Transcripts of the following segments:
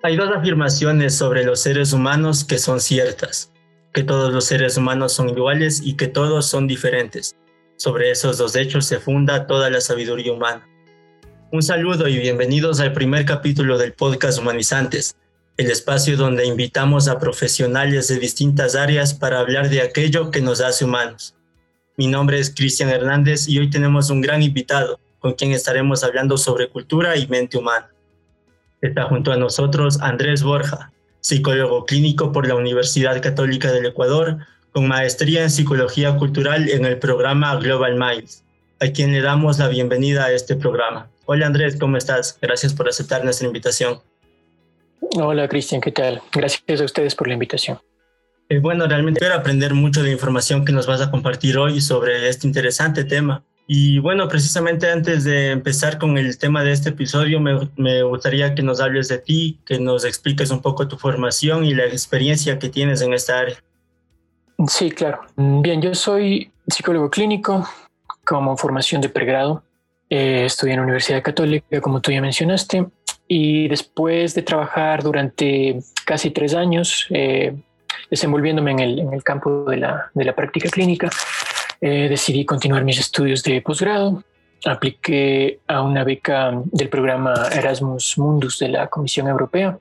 Hay dos afirmaciones sobre los seres humanos que son ciertas, que todos los seres humanos son iguales y que todos son diferentes. Sobre esos dos hechos se funda toda la sabiduría humana. Un saludo y bienvenidos al primer capítulo del podcast Humanizantes, el espacio donde invitamos a profesionales de distintas áreas para hablar de aquello que nos hace humanos. Mi nombre es Cristian Hernández y hoy tenemos un gran invitado con quien estaremos hablando sobre cultura y mente humana. Está junto a nosotros Andrés Borja, psicólogo clínico por la Universidad Católica del Ecuador, con maestría en psicología cultural en el programa Global Minds, a quien le damos la bienvenida a este programa. Hola Andrés, ¿cómo estás? Gracias por aceptar nuestra invitación. Hola Cristian, ¿qué tal? Gracias a ustedes por la invitación. Eh, bueno, realmente quiero aprender mucho de información que nos vas a compartir hoy sobre este interesante tema. Y bueno, precisamente antes de empezar con el tema de este episodio, me, gustaría que nos hables de ti, que nos expliques un poco tu formación y la experiencia que tienes en esta área. Sí, claro. Bien, yo soy psicólogo clínico como formación de pregrado. Eh, estudié en la Universidad Católica, como tú ya mencionaste, y después de trabajar durante casi tres años eh, desenvolviéndome en el, en el campo de la, de la práctica clínica, eh, decidí continuar mis estudios de posgrado. Apliqué a una beca del programa Erasmus Mundus de la Comisión Europea.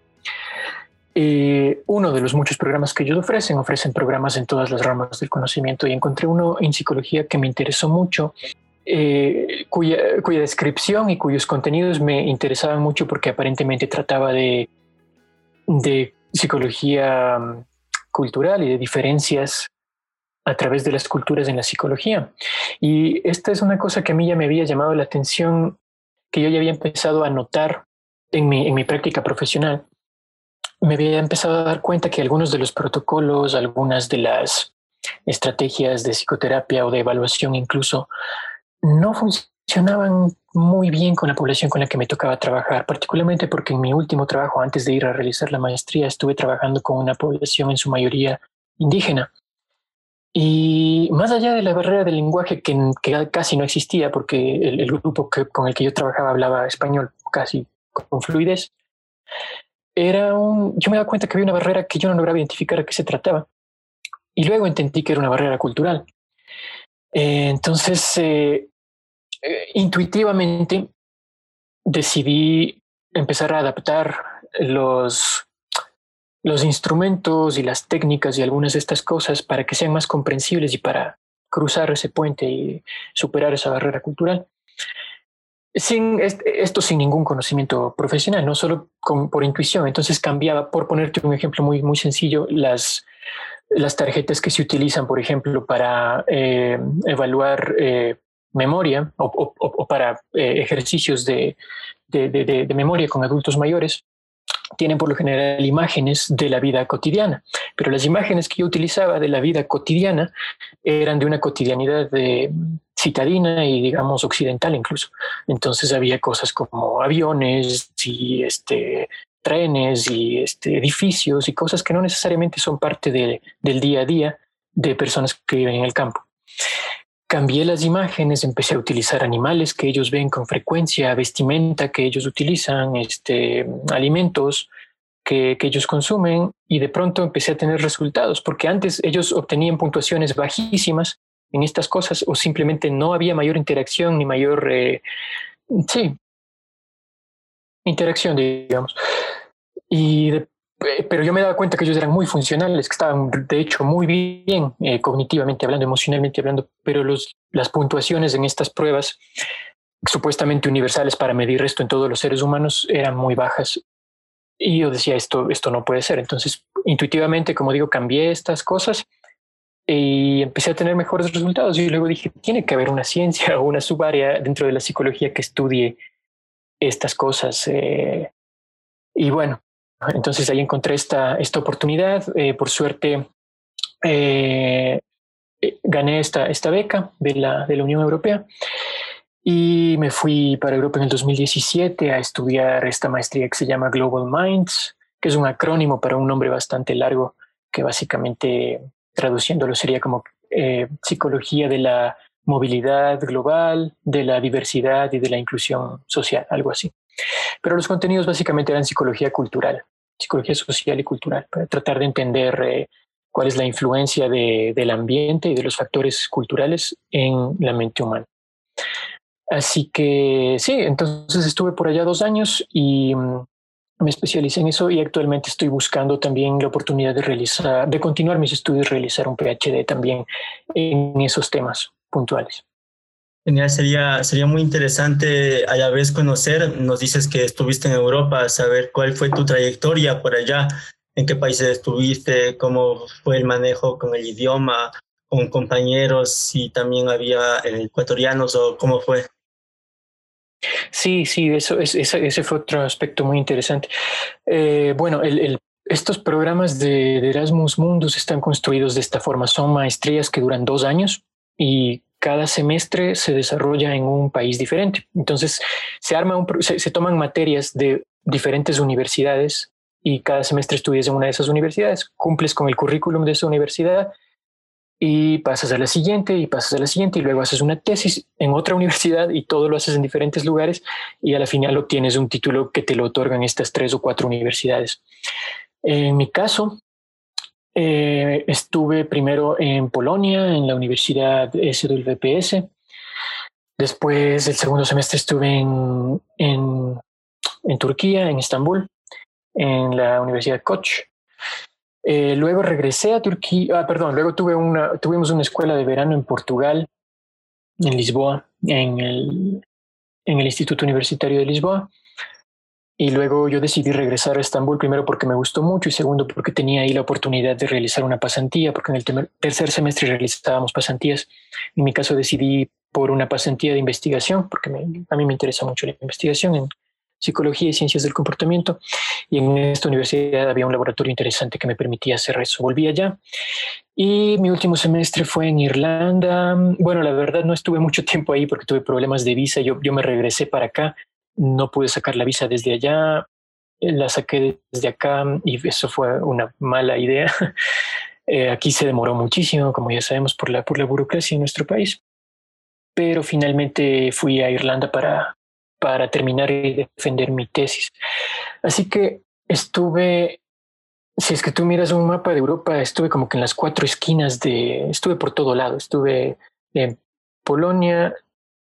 Eh, uno de los muchos programas que ellos ofrecen, ofrecen programas en todas las ramas del conocimiento y encontré uno en psicología que me interesó mucho, eh, cuya, cuya, descripción y cuyos contenidos me interesaban mucho porque aparentemente trataba de, de psicología mm, cultural y de diferencias a través de las culturas en la psicología. Y esta es una cosa que a mí ya me había llamado la atención, que yo ya había empezado a notar en mi, en mi práctica profesional. Me había empezado a dar cuenta que algunos de los protocolos, algunas de las estrategias de psicoterapia o de evaluación incluso, no funcionaban muy bien con la población con la que me tocaba trabajar, particularmente porque en mi último trabajo, antes de ir a realizar la maestría, estuve trabajando con una población en su mayoría indígena. Y más allá de la barrera del lenguaje que, casi no existía, porque el, grupo con el que yo trabajaba hablaba español casi con fluidez, era un, yo me daba cuenta que había una barrera que yo no lograba identificar a qué se trataba. Y luego entendí que era una barrera cultural. Eh, entonces, eh, eh, intuitivamente decidí empezar a adaptar los los instrumentos y las técnicas y algunas de estas cosas para que sean más comprensibles y para cruzar ese puente y superar esa barrera cultural. Sin esto sin ningún conocimiento profesional, no solo por intuición. Entonces cambiaba, por ponerte un ejemplo muy, muy sencillo, las, las tarjetas que se utilizan, por ejemplo, para eh, evaluar eh, memoria o, para eh, ejercicios de, de memoria con adultos mayores tienen por lo general imágenes de la vida cotidiana, pero las imágenes que yo utilizaba de la vida cotidiana eran de una cotidianidad de citadina y digamos occidental incluso. Entonces había cosas como aviones y este trenes y este edificios y cosas que no necesariamente son parte del día a día de personas que viven en el campo. Cambié las imágenes, empecé a utilizar animales que ellos ven con frecuencia, vestimenta que ellos utilizan, este, alimentos que, ellos consumen y de pronto empecé a tener resultados, porque antes ellos obtenían puntuaciones bajísimas en estas cosas o simplemente no había mayor interacción ni mayor, eh, sí, interacción, digamos. Y de pero yo me daba cuenta que ellos eran muy funcionales, que estaban de hecho muy bien eh, cognitivamente hablando, emocionalmente hablando, pero las puntuaciones en estas pruebas supuestamente universales para medir esto en todos los seres humanos eran muy bajas. Y yo decía, esto, esto no puede ser. Entonces, intuitivamente, como digo, cambié estas cosas y empecé a tener mejores resultados. Y luego dije, tiene que haber una ciencia o una subárea dentro de la psicología que estudie estas cosas. Eh, y bueno, entonces ahí encontré esta, esta oportunidad. Eh, por suerte, eh, eh, gané esta, esta beca de la, de la Unión Europea y me fui para Europa en el 2017 a estudiar esta maestría que se llama Global Minds, que es un acrónimo para un nombre bastante largo que básicamente traduciéndolo sería como psicología de la movilidad global, de la diversidad y de la inclusión social, algo así. Pero los contenidos básicamente eran psicología cultural. psicología social y cultural, para tratar de entender eh, cuál es la influencia de, del ambiente y de los factores culturales en la mente humana. Así que sí, entonces estuve por allá dos años y mm, me especialicé en eso y actualmente estoy buscando también la oportunidad de realizar, de continuar mis estudios, realizar un PhD también en esos temas puntuales. Genial, sería, sería muy interesante a la vez conocer, nos dices que estuviste en Europa, saber cuál fue tu trayectoria por allá, en qué países estuviste, cómo fue el manejo con el idioma, con compañeros, si también había ecuatorianos o cómo fue. Sí, sí, eso, es, ese, fue otro aspecto muy interesante. Eh, bueno, el, estos programas de, de, Erasmus Mundus están construidos de esta forma. Son maestrías que duran dos años y cada semestre se desarrolla en un país diferente. Entonces, se, arma se toman materias de diferentes universidades y cada semestre estudias en una de esas universidades, cumples con el currículum de esa universidad y pasas a la siguiente y pasas a la siguiente y luego haces una tesis en otra universidad y todo lo haces en diferentes lugares y a la final obtienes un título que te lo otorgan estas tres o cuatro universidades. En mi caso, eh, estuve primero en Polonia, en la Universidad SWPS. Después, el segundo semestre estuve en, en, Turquía, en Estambul, en la Universidad Koch. Eh, luego regresé a Turquía, ah, perdón, luego tuve una, tuvimos una escuela de verano en Portugal, en Lisboa, en el, en el Instituto Universitario de Lisboa. Y luego yo decidí regresar a Estambul, primero porque me gustó mucho y segundo porque tenía ahí la oportunidad de realizar una pasantía, porque en el tercer semestre realizábamos pasantías. En mi caso decidí por una pasantía de investigación, porque a mí me interesa mucho la investigación en psicología y ciencias del comportamiento. Y en esta universidad había un laboratorio interesante que me permitía hacer eso. Volví allá. Y mi último semestre fue en Irlanda. Bueno, la verdad no estuve mucho tiempo ahí porque tuve problemas de visa. Yo, yo me regresé para acá. No pude sacar la visa desde allá. La saqué desde acá y eso fue una mala idea. Eh, aquí se demoró muchísimo, como ya sabemos, por la, por la burocracia en nuestro país. Pero finalmente fui a Irlanda para, para terminar y defender mi tesis. Así que estuve, si es que tú miras un mapa de Europa, estuve como que en las cuatro esquinas de, estuve por todo lado, estuve en Polonia,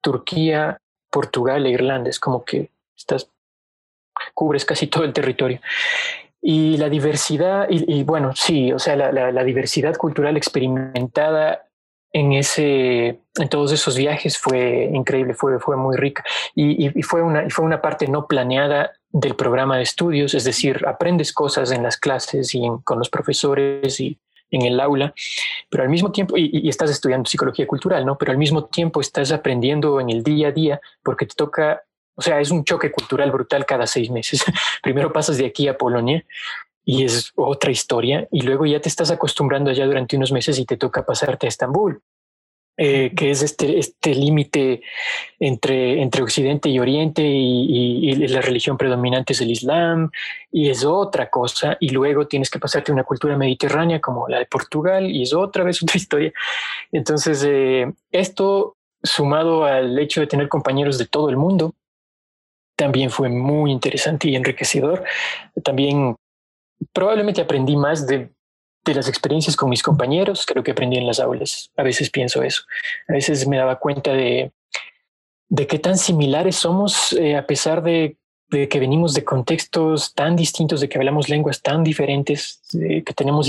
Turquía, Portugal e Irlanda, es como que estás, cubres casi todo el territorio. Y la diversidad, y, bueno, sí, o sea, la, diversidad cultural experimentada en ese en todos esos viajes fue increíble fue fue muy rica y, y, fue una fue una parte no planeada del programa de estudios es decir aprendes cosas en las clases y con los profesores y en el aula pero al mismo tiempo y, estás estudiando psicología cultural no pero al mismo tiempo estás aprendiendo en el día a día porque te toca o sea es un choque cultural brutal cada seis meses primero pasas de aquí a Polonia y es otra historia. Y luego ya te estás acostumbrando allá durante unos meses y te toca pasarte a Estambul, eh, que es este, este límite entre, entre Occidente y Oriente y, la religión predominante es el Islam y es otra cosa. Y luego tienes que pasarte a una cultura mediterránea como la de Portugal y es otra vez otra historia. Entonces, eh, esto sumado al hecho de tener compañeros de todo el mundo, también fue muy interesante y enriquecedor. También probablemente aprendí más de, de las experiencias con mis compañeros lo que aprendí en las aulas. A veces pienso eso. A veces me daba cuenta de, de qué tan similares somos eh, a pesar de, de, que venimos de contextos tan distintos, de que hablamos lenguas tan diferentes, que tenemos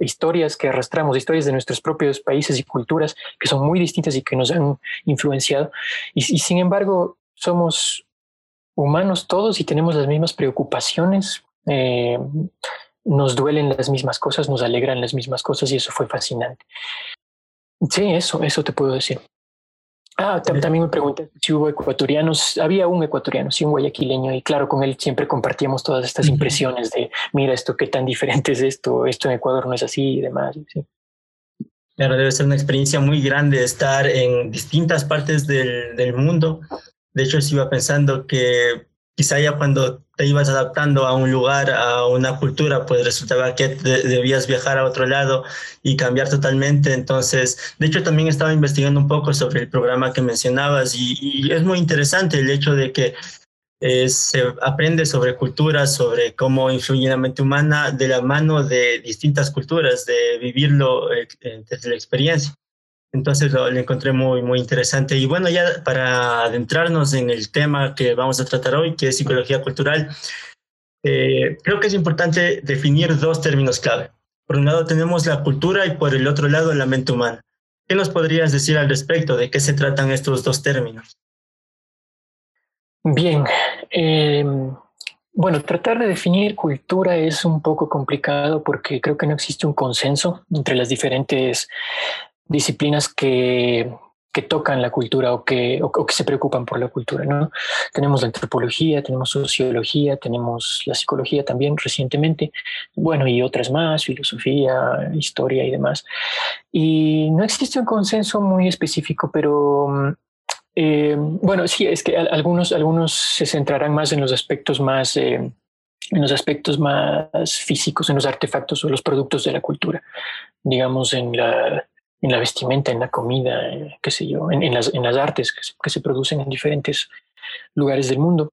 historias que arrastramos, historias de nuestros propios países y culturas que son muy distintas y que nos han influenciado. Y, y sin embargo, somos humanos todos y tenemos las mismas preocupaciones, eh, nos duelen las mismas cosas, nos alegran las mismas cosas y eso fue fascinante. Sí, eso, eso te puedo decir. Ah, también me pregunté si hubo ecuatorianos. Había un ecuatoriano, sí, un guayaquileño, y claro, con él siempre compartíamos todas estas impresiones de, mira, esto qué tan diferente es esto, esto en Ecuador no es así y demás. Sí. Claro, debe ser una experiencia muy grande estar en distintas partes del, del mundo. De hecho, sí iba pensando que quizá ya cuando te ibas adaptando a un lugar, a una cultura, pues resultaba que debías viajar a otro lado y cambiar totalmente. Entonces, de hecho, también estaba investigando un poco sobre el programa que mencionabas y, es muy interesante el hecho de que se aprende sobre culturas, sobre cómo influye la mente humana de la mano de distintas culturas, de vivirlo eh, desde la experiencia. Entonces lo, encontré muy, muy interesante. Y bueno, ya para adentrarnos en el tema que vamos a tratar hoy, que es psicología cultural, eh, creo que es importante definir dos términos clave. Por un lado tenemos la cultura y por el otro lado la mente humana. ¿Qué nos podrías decir al respecto? ¿De qué se tratan estos dos términos? Bien, em, bueno, tratar de definir cultura es un poco complicado porque creo que no existe un consenso entre las diferentes disciplinas que que tocan la cultura o que, o, que se preocupan por la cultura. ¿no? Tenemos la antropología, tenemos sociología, tenemos la psicología también recientemente, bueno, y otras más, filosofía, historia y demás. Y no existe un consenso muy específico, pero eh, bueno, sí, es que algunos, algunos se centrarán más en los aspectos más... Eh, en los aspectos más físicos, en los artefactos o los productos de la cultura, digamos en la, en la vestimenta, en la comida, eh, qué sé yo, en, las, en las, artes que se, producen en diferentes lugares del mundo.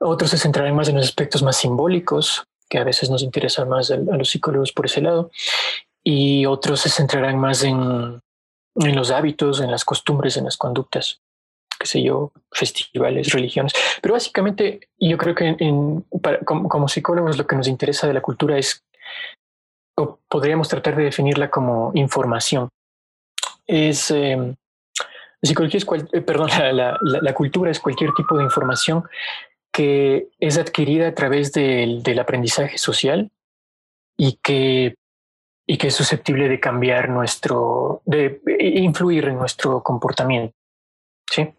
Otros se centrarán más en los aspectos más simbólicos, que a veces nos interesan más a, los psicólogos por ese lado, y otros se centrarán más en, en los hábitos, en las costumbres, en las conductas, qué sé yo, festivales, religiones. Pero básicamente yo creo que en, como, como, psicólogos lo que nos interesa de la cultura es o podríamos tratar de definirla como información. Es em, psicología es eh, perdón, la, cultura es cualquier tipo de información que es adquirida a través del, aprendizaje social y que, y que es susceptible de cambiar nuestro, de influir en nuestro comportamiento. ¿sí?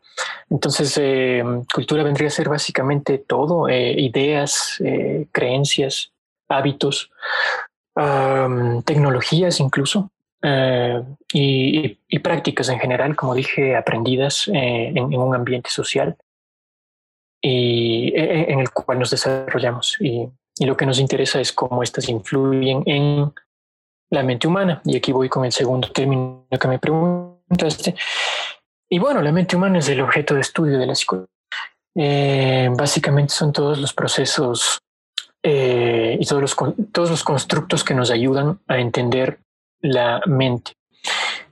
Entonces, em, cultura vendría a ser básicamente todo, eh, ideas, eh, creencias, hábitos, tecnologías incluso eh, y, prácticas en general, como dije, aprendidas eh, en, un ambiente social y e, e, en el cual nos desarrollamos. Y, lo que nos interesa es cómo estas influyen en la mente humana. Y aquí voy con el segundo término que me preguntaste. Y bueno, la mente humana es el objeto de estudio de la psicología. Eh, básicamente son todos los procesos eh, y todos los, todos los constructos que nos ayudan a entender la mente.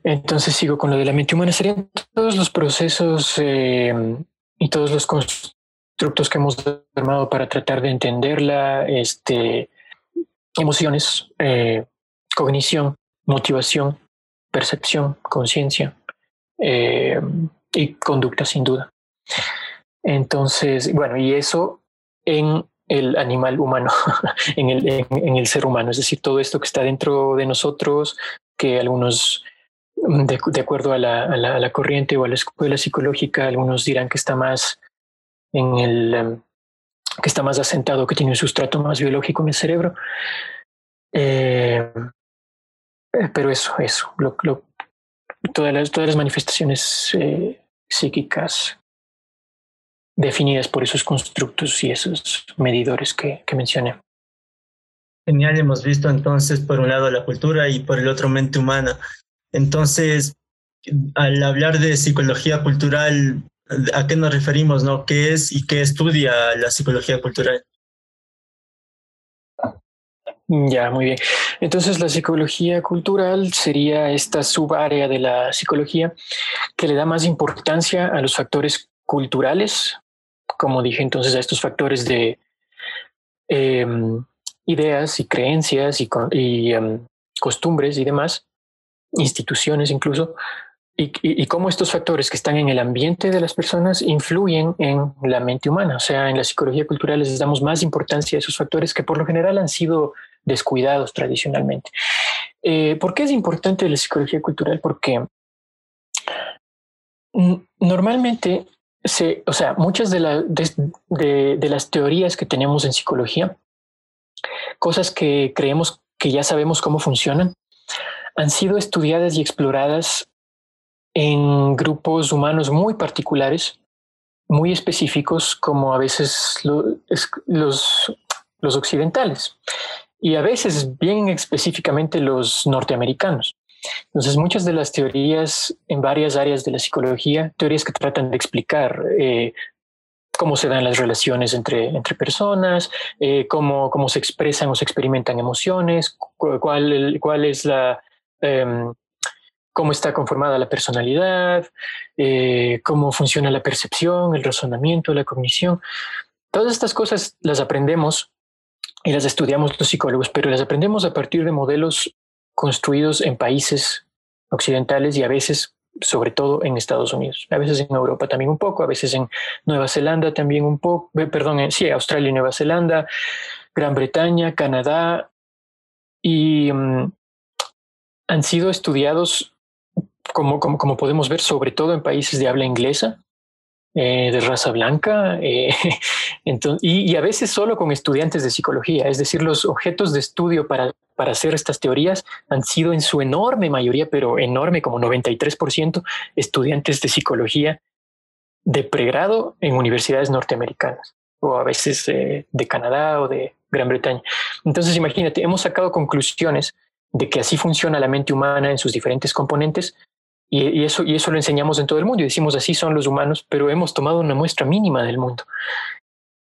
Entonces sigo con lo de la mente humana. Serían todos los procesos eh, y todos los constructos que hemos armado para tratar de entenderla, este, emociones, eh, cognición, motivación, percepción, conciencia y conducta sin duda. Entonces, bueno, y eso en el animal humano, en, el, en, el ser humano, es decir, todo esto que está dentro de nosotros, que algunos, mm, de, acuerdo a la, a, la, corriente o a la escuela psicológica, algunos dirán que está más en el, em, que está más asentado, que tiene un sustrato más biológico en el cerebro. Eh, eh, pero eso, eso, lo, todas, las, todas las manifestaciones eh, psíquicas definidas por esos constructos y esos medidores que, que mencioné. Genial, hemos visto entonces por un lado la cultura y por el otro mente humana. Entonces, al hablar de psicología cultural, ¿a qué nos referimos? No? ¿Qué es y qué estudia la psicología cultural? Ya, muy bien. Entonces, la psicología cultural sería esta subárea de la psicología que le da más importancia a los factores culturales como dije entonces, a estos factores de em, ideas y creencias y, em, costumbres y demás, instituciones incluso, y, cómo estos factores que están en el ambiente de las personas influyen en la mente humana. O sea, en la psicología cultural les damos más importancia a esos factores que por lo general han sido descuidados tradicionalmente. Eh, ¿Por qué es importante la psicología cultural? Porque normalmente o sea, muchas de, de, las teorías que tenemos en psicología, cosas que creemos que ya sabemos cómo funcionan, han sido estudiadas y exploradas en grupos humanos muy particulares, muy específicos, como a veces los occidentales y a veces bien específicamente los norteamericanos. Entonces, muchas de las teorías en varias áreas de la psicología, teorías que tratan de explicar eh, cómo se dan las relaciones entre, entre personas, eh, cómo, cómo se expresan o se experimentan emociones, cuál, cuál es la, em, cómo está conformada la personalidad, eh, cómo funciona la percepción, el razonamiento, la cognición. Todas estas cosas las aprendemos y las estudiamos los psicólogos, pero las aprendemos a partir de modelos construidos en países occidentales y a veces sobre todo en Estados Unidos, a veces en Europa también un poco, a veces en Nueva Zelanda también un poco, eh, perdón, eh, sí, Australia y Nueva Zelanda, Gran Bretaña, Canadá, y mm, han sido estudiados, como, podemos ver, sobre todo en países de habla inglesa, eh, de raza blanca, entonces, y, y a veces solo con estudiantes de psicología, es decir, los objetos de estudio para para hacer estas teorías han sido en su enorme mayoría, pero enorme como 93%, estudiantes de psicología de pregrado en universidades norteamericanas o a veces eh, de Canadá o de Gran Bretaña. Entonces, imagínate, hemos sacado conclusiones de que así funciona la mente humana en sus diferentes componentes y, eso, y eso lo enseñamos en todo el mundo y decimos así son los humanos, pero hemos tomado una muestra mínima del mundo.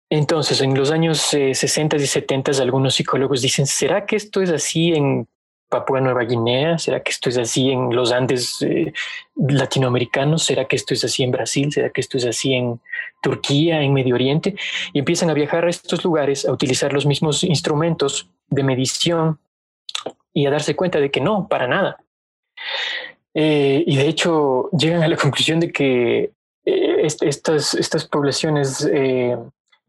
Entonces, en los años 60 eh, y 70, algunos psicólogos dicen, ¿será que esto es así en Papua Nueva Guinea? ¿Será que esto es así en los Andes eh, latinoamericanos? ¿Será que esto es así en Brasil? ¿Será que esto es así en Turquía, en Medio Oriente? Y empiezan a viajar a estos lugares, a utilizar los mismos instrumentos de medición y a darse cuenta de que no, para nada. Eh, y de hecho llegan a la conclusión de que estas, estas poblaciones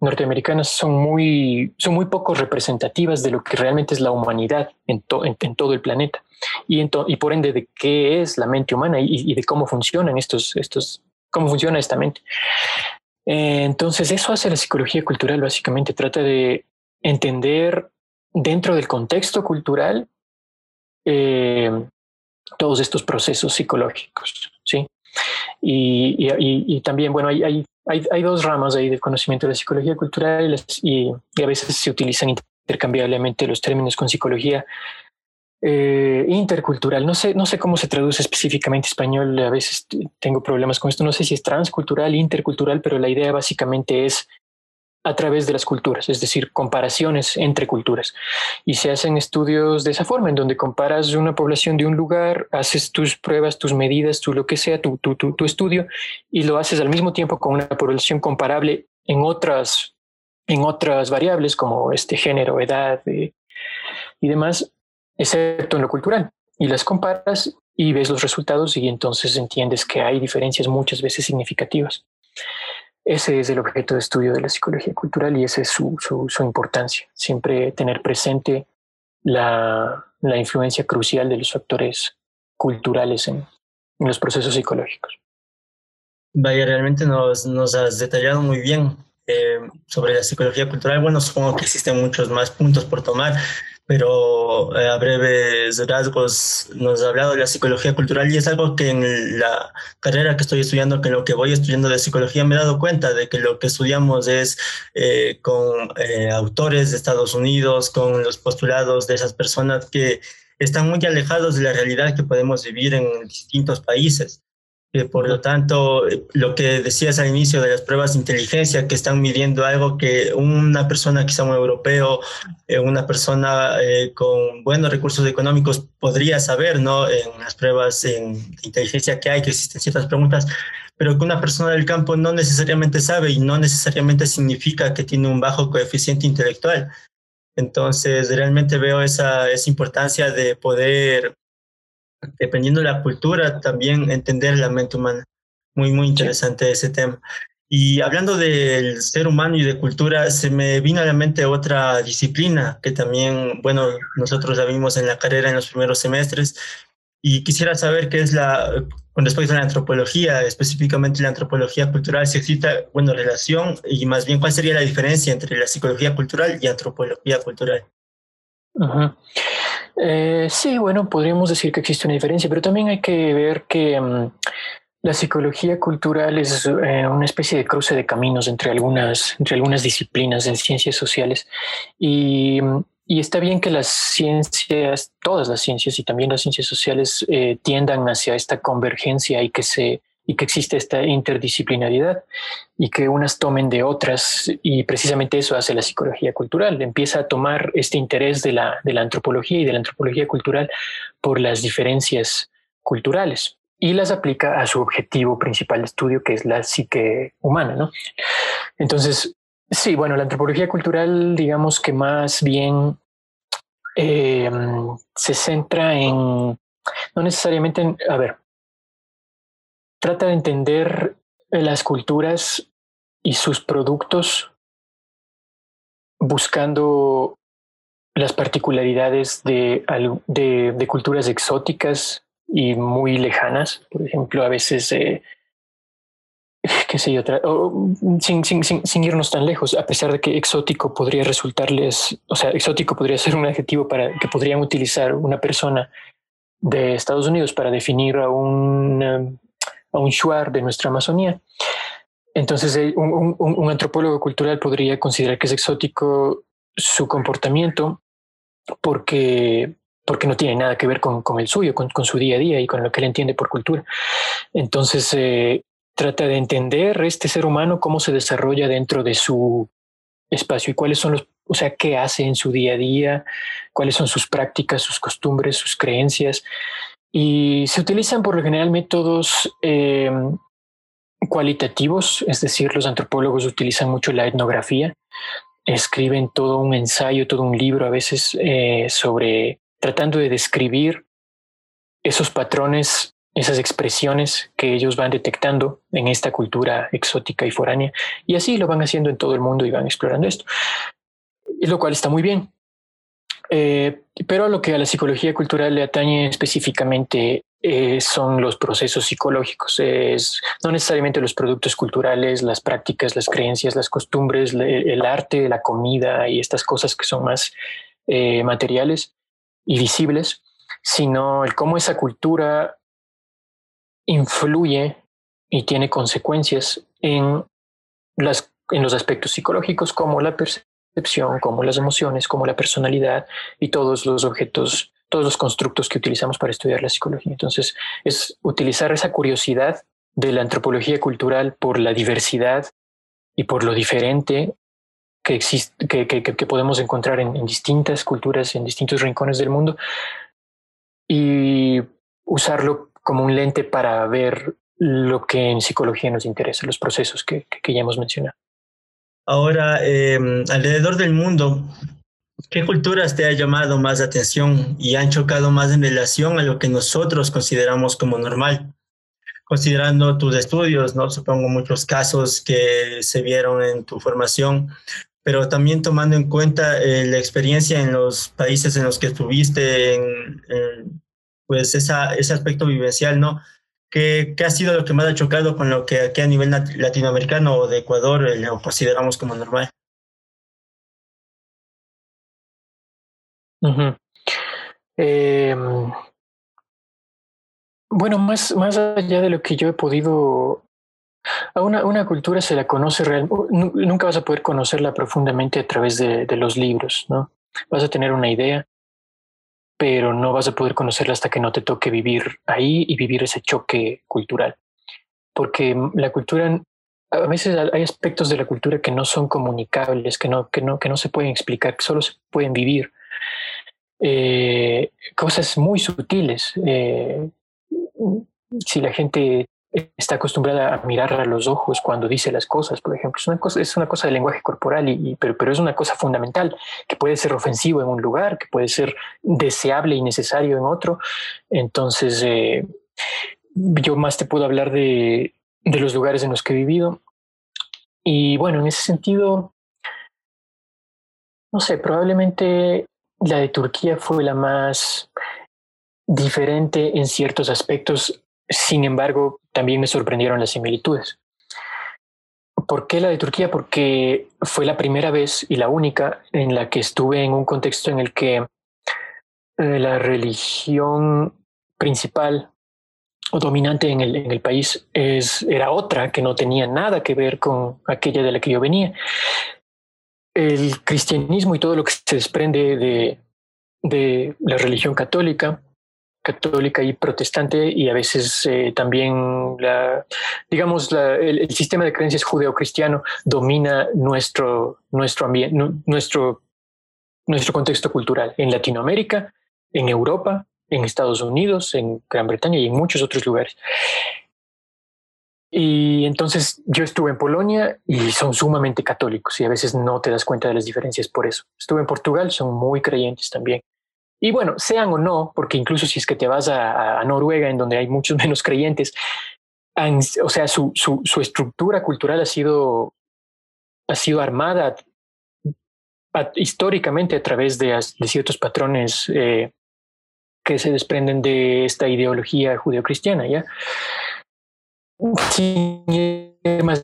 norteamericanas son muy, son muy poco representativas de lo que realmente es la humanidad en, en, todo el planeta y, y por ende de qué es la mente humana y, de cómo funcionan estos, estos, cómo funciona esta mente. Eh, entonces eso hace la psicología cultural, básicamente trata de entender dentro del contexto cultural eh, todos estos procesos psicológicos, ¿sí? Y, y, también, bueno, hay, hay hay, hay, dos ramas ahí del conocimiento de la psicología cultural y, a veces se utilizan intercambiablemente los términos con psicología eh, intercultural. No sé, no sé cómo se traduce específicamente español. A veces tengo problemas con esto. No sé si es transcultural, intercultural, pero la idea básicamente es a través de las culturas, es decir, comparaciones entre culturas. Y se hacen estudios de esa forma, en donde comparas una población de un lugar, haces tus pruebas, tus medidas, tu lo que sea, tu, tu, tu, estudio, y lo haces al mismo tiempo con una población comparable en otras, en otras variables como este género, edad eh, y demás, excepto en lo cultural. Y las comparas y ves los resultados y entonces entiendes que hay diferencias muchas veces significativas. Ese es el objeto de estudio de la psicología cultural y esa es su, su, importancia. Siempre tener presente la, la, influencia crucial de los factores culturales en, los procesos psicológicos. Vaya, realmente nos, nos has detallado muy bien eh, sobre la psicología cultural. Bueno, supongo que existen muchos más puntos por tomar, pero eh, a breves rasgos nos ha hablado de la psicología cultural y es algo que en la carrera que estoy estudiando, que en lo que voy estudiando de psicología, me he dado cuenta de que lo que estudiamos es eh, con eh, autores de Estados Unidos, con los postulados de esas personas que están muy alejados de la realidad que podemos vivir en distintos países por lo tanto, lo que decías al inicio de las pruebas de inteligencia, que están midiendo algo que una persona quizá un europeo, eh, una persona eh, con buenos recursos económicos podría saber, ¿no? En las pruebas de inteligencia que hay, que existen ciertas preguntas, pero que una persona del campo no necesariamente sabe y no necesariamente significa que tiene un bajo coeficiente intelectual. Entonces, realmente veo esa, esa importancia de poder dependiendo de la cultura, también entender la mente humana. Muy, muy interesante ese tema. Y hablando del ser humano y de cultura, se me vino a la mente otra disciplina que también, bueno, nosotros la vimos en la carrera en los primeros semestres. Y quisiera saber qué es la, con respecto a la antropología, específicamente la antropología cultural, si existe, bueno, relación y más bien cuál sería la diferencia entre la psicología cultural y antropología cultural. Eh, sí, bueno, podríamos decir que existe una diferencia, pero también hay que ver que mm, la psicología cultural es eh, una especie de cruce de caminos entre algunas, entre algunas disciplinas en ciencias sociales. Y, mm, está bien que las ciencias, todas las ciencias y también las ciencias sociales eh, tiendan hacia esta convergencia y que se y que existe esta interdisciplinaridad y que unas tomen de otras y precisamente eso hace la psicología cultural. Empieza a tomar este interés de la, de la antropología y de la antropología cultural por las diferencias culturales y las aplica a su objetivo principal de estudio, que es la psique humana, ¿no? Entonces, sí, bueno, la antropología cultural, digamos que más bien eh, se centra en, no necesariamente en, a ver, trata de entender las culturas y sus productos buscando las particularidades de, de, culturas exóticas y muy lejanas. Por ejemplo, a veces, eh, qué sé yo, sin, sin, sin, sin, irnos tan lejos, a pesar de que exótico podría resultarles, o sea, exótico podría ser un adjetivo para que podrían utilizar una persona de Estados Unidos para definir a un a un shuar de nuestra Amazonía. Entonces, eh, un, antropólogo cultural podría considerar que es exótico su comportamiento porque, porque no tiene nada que ver con, con el suyo, con, su día a día y con lo que él entiende por cultura. Entonces, eh, trata de entender este ser humano, cómo se desarrolla dentro de su espacio y cuáles son los, o sea, qué hace en su día a día, cuáles son sus prácticas, sus costumbres, sus creencias, y se utilizan por lo general métodos eh, cualitativos, es decir, los antropólogos utilizan mucho la etnografía, escriben todo un ensayo, todo un libro a veces eh, sobre tratando de describir esos patrones, esas expresiones que ellos van detectando en esta cultura exótica y foránea. Y así lo van haciendo en todo el mundo y van explorando esto. Lo cual está muy bien. Eh, pero lo que a la psicología cultural le atañe específicamente eh, son los procesos psicológicos, es no necesariamente los productos culturales, las prácticas, las creencias, las costumbres, el arte, la comida y estas cosas que son más eh, materiales y visibles, sino el cómo esa cultura influye y tiene consecuencias en, en los aspectos psicológicos como la percepción como las emociones, como la personalidad y todos los objetos, todos los constructos que utilizamos para estudiar la psicología. Entonces, es utilizar esa curiosidad de la antropología cultural por la diversidad y por lo diferente que, existe, que, que, podemos encontrar en, distintas culturas, en distintos rincones del mundo, y usarlo como un lente para ver lo que en psicología nos interesa, los procesos que ya hemos mencionado. Ahora, em, alrededor del mundo, ¿qué culturas te ha llamado más atención y han chocado más en relación a lo que nosotros consideramos como normal? Considerando tus estudios, ¿no? Supongo muchos casos que se vieron en tu formación, pero también tomando en cuenta eh, la experiencia en los países en los que estuviste, pues ese aspecto vivencial, ¿no? ¿Qué, ha sido lo que más ha chocado con lo que aquí a nivel latinoamericano o de Ecuador lo consideramos como normal? Em, bueno, más, más allá de lo que yo he podido... A una, una cultura se la conoce realmente, nunca vas a poder conocerla profundamente a través de, de los libros, ¿no? Vas a tener una idea, pero no vas a poder conocerla hasta que no te toque vivir ahí y vivir ese choque cultural. Porque la cultura, a veces hay aspectos de la cultura que no son comunicables, que no, que no, que no se pueden explicar, que solo se pueden vivir. Eh, cosas muy sutiles. Eh, si la gente está acostumbrada a mirar a los ojos cuando dice las cosas, por ejemplo. Es una cosa, es una cosa de lenguaje corporal, y, pero, pero es una cosa fundamental, que puede ser ofensivo en un lugar, que puede ser deseable y necesario en otro. Entonces, eh, yo más te puedo hablar de, de los lugares en los que he vivido. Y bueno, en ese sentido, no sé, probablemente la de Turquía fue la más diferente en ciertos aspectos sin embargo, también me sorprendieron las similitudes. ¿Por qué la de Turquía? Porque fue la primera vez y la única en la que estuve en un contexto en el que eh, la religión principal o dominante en el, en el país es, era otra que no tenía nada que ver con aquella de la que yo venía. El cristianismo y todo lo que se desprende de, de la religión católica católica y protestante y a veces eh, también la, digamos el, sistema de creencias judeocristiano domina nuestro nuestro nuestro nuestro contexto cultural en Latinoamérica en Europa en Estados Unidos en Gran Bretaña y en muchos otros lugares y entonces yo estuve en Polonia y son sumamente católicos y a veces no te das cuenta de las diferencias por eso. Estuve en Portugal, son muy creyentes también. Y bueno, sean o no, porque incluso si es que te vas a, Noruega, en donde hay muchos menos creyentes, o sea, su, su, estructura cultural ha sido, ha sido armada históricamente a través de, de ciertos patrones eh, que se desprenden de esta ideología judeocristiana, ¿ya? más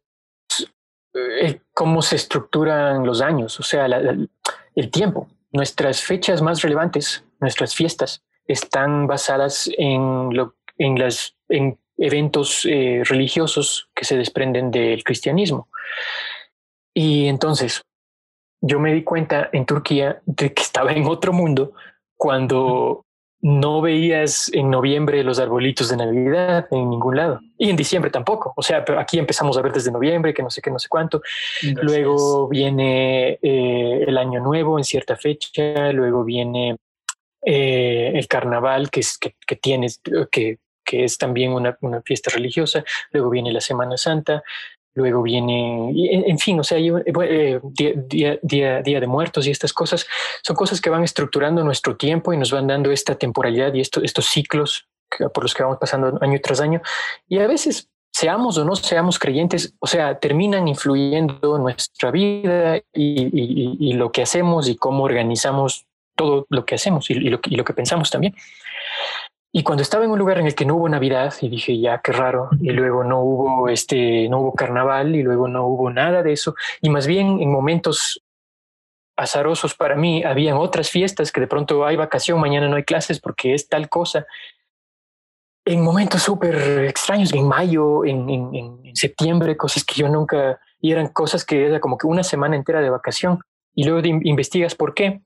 eh, cómo se estructuran los años, o sea, el tiempo. Nuestras fechas más relevantes, nuestras fiestas, están basadas en, lo, en, las, en eventos eh, religiosos que se desprenden del cristianismo. Y entonces, yo me di cuenta en Turquía de que estaba en otro mundo cuando no veías en noviembre los arbolitos de Navidad en ningún lado. Y en diciembre tampoco. O sea, pero aquí empezamos a ver desde noviembre, que no sé qué, no sé cuánto. Luego viene eh, el Año Nuevo en cierta fecha. Luego viene eh, el Carnaval, que, es, que, que tienes, que, que es también una, una, fiesta religiosa. Luego viene la Semana Santa luego viene, en, fin, o sea, eh, día, día, día, de muertos y estas cosas son cosas que van estructurando nuestro tiempo y nos van dando esta temporalidad y estos ciclos por los que vamos pasando año tras año. Y a veces, seamos o no seamos creyentes, o sea, terminan influyendo nuestra vida y, lo que hacemos y cómo organizamos todo lo que hacemos y lo que pensamos también. Y cuando estaba en un lugar en el que no hubo Navidad y dije, ya, qué raro, y luego no hubo este, no hubo carnaval y luego no hubo nada de eso. Y más bien en momentos azarosos para mí, habían otras fiestas que de pronto hay vacación, mañana no hay clases porque es tal cosa. En momentos súper extraños, en mayo, en, en, en, septiembre, cosas que yo nunca, y eran cosas que era como que una semana entera de vacación. Y luego investigas por qué.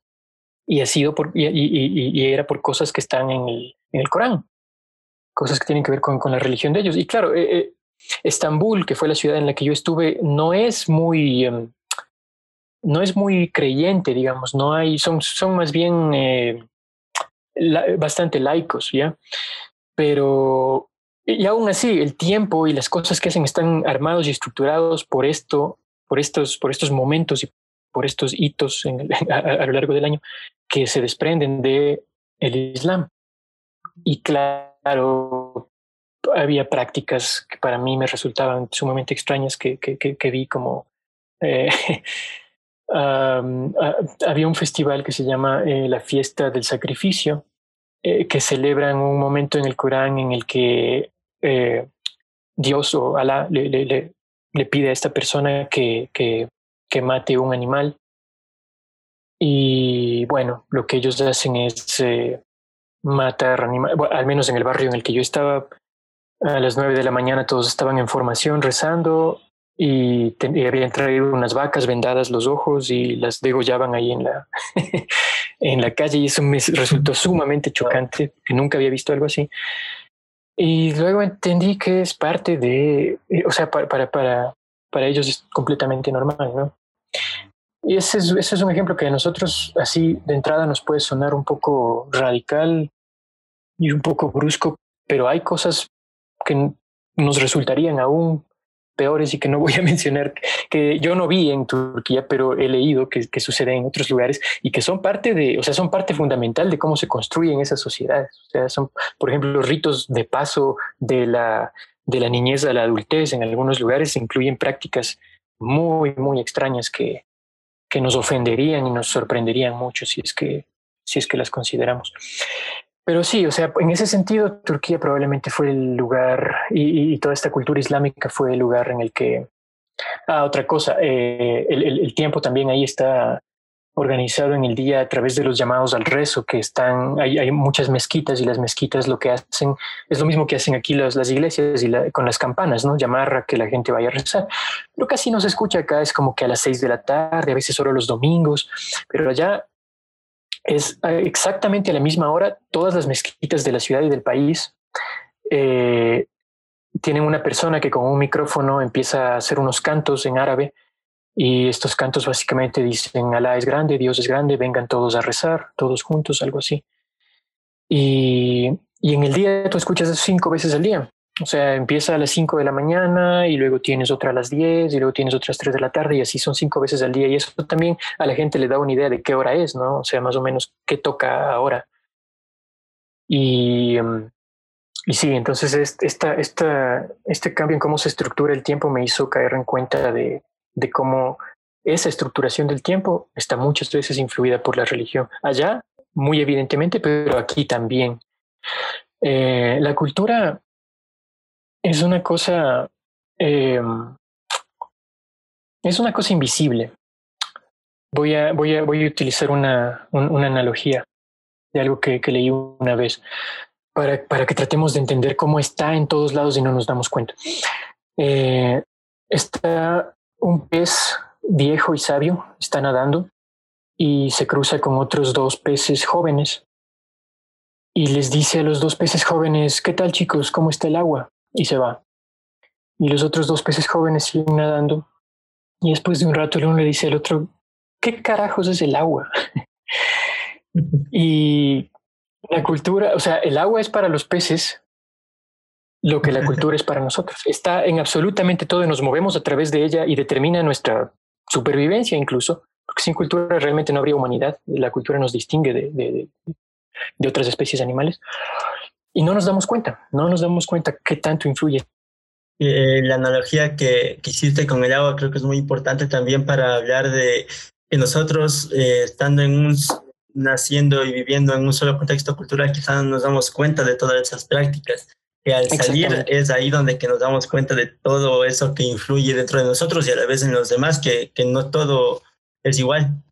Y ha sido por, y, era por cosas que están en el, en el Corán, cosas que tienen que ver con, con la religión de ellos. Y claro, eh, eh, Estambul, que fue la ciudad en la que yo estuve, no es muy, em, no es muy creyente, digamos, no hay, son, son más bien eh, bastante laicos, ¿ya? Pero, y aún así, el tiempo y las cosas que hacen están armados y estructurados por esto, por estos, por estos momentos y por estos hitos a, lo largo del año que se desprenden de el Islam. Y claro, había prácticas que para mí me resultaban sumamente extrañas que, que, vi como... Eh, había un festival que se llama eh, la Fiesta del Sacrificio, eh, que celebran un momento en el Corán en el que Dios o Alá le, le, pide a esta persona que, que mate un animal. Y bueno, lo que ellos hacen es matar animales, al menos en el barrio en el que yo estaba, a las nueve de la mañana todos estaban en formación rezando y, habían traído unas vacas vendadas los ojos y las degollaban ahí en la, en la calle y eso me resultó sumamente chocante, que nunca había visto algo así. Y luego entendí que es parte de, eh, o sea, para, para, para, para ellos es completamente normal, ¿no? Y ese es, ese es un ejemplo que a nosotros así de entrada nos puede sonar un poco radical y un poco brusco, pero hay cosas que nos resultarían aún peores y que no voy a mencionar, que yo no vi en Turquía, pero he leído que, que sucede en otros lugares y que son parte de, o sea, son parte fundamental de cómo se construyen esas sociedades. O sea, son, por ejemplo, los ritos de paso de la, de la niñez a la adultez en algunos lugares incluyen prácticas muy, muy extrañas que, que nos ofenderían y nos sorprenderían mucho si es que, si es que las consideramos. Pero sí, o sea, en ese sentido, Turquía probablemente fue el lugar y, toda esta cultura islámica fue el lugar en el que... Ah, otra cosa, eh, el, el, tiempo también ahí está organizado en el día a través de los llamados al rezo, que están, hay, hay muchas mezquitas y las mezquitas lo que hacen es lo mismo que hacen aquí las, las iglesias y con las campanas, ¿no? Llamar a que la gente vaya a rezar. Lo que casi no se escucha acá es como que a las seis de la tarde, a veces solo los domingos, pero allá es eh, exactamente a la misma hora, todas las mezquitas de la ciudad y del país eh, tienen una persona que con un micrófono empieza a hacer unos cantos en árabe y estos cantos básicamente dicen Alá es grande, Dios es grande, vengan todos a rezar, todos juntos, algo así. Y, y en el día tú escuchas cinco veces al día. O sea, empieza a las 5 de la mañana y luego tienes otra a las 10 y luego tienes otras 3 de la tarde y así son cinco veces al día. Y eso también a la gente le da una idea de qué hora es, ¿no? O sea, más o menos qué toca ahora. Y, em, y sí, entonces esta, esta, este cambio en cómo se estructura el tiempo me hizo caer en cuenta de, de cómo esa estructuración del tiempo está muchas veces influida por la religión. Allá, muy evidentemente, pero aquí también. Eh, la cultura es una cosa, eh, es una cosa invisible. Voy a, voy a, voy a utilizar una, una analogía de algo que, que leí una vez para, para, que tratemos de entender cómo está en todos lados y no nos damos cuenta. Eh, está un pez viejo y sabio, está nadando y se cruza con otros dos peces jóvenes y les dice a los dos peces jóvenes, ¿qué tal chicos? ¿Cómo está el agua? y se va. Y los otros dos peces jóvenes siguen nadando. Y después de un rato el uno le dice al otro, ¿qué carajos es el agua? y la cultura, o sea, el agua es para los peces lo que la cultura es para nosotros. Está en absolutamente todo y nos movemos a través de ella y determina nuestra supervivencia incluso, porque sin cultura realmente no habría humanidad. La cultura nos distingue de, de, de otras especies animales y no nos damos cuenta, no nos damos cuenta qué tanto influye. Eh, la analogía que, que, hiciste con el agua creo que es muy importante también para hablar de que nosotros, eh, estando en un, naciendo y viviendo en un solo contexto cultural, quizás no nos damos cuenta de todas esas prácticas. Que al salir es ahí donde que nos damos cuenta de todo eso que influye dentro de nosotros y a la vez en los demás, que, que no todo es igual.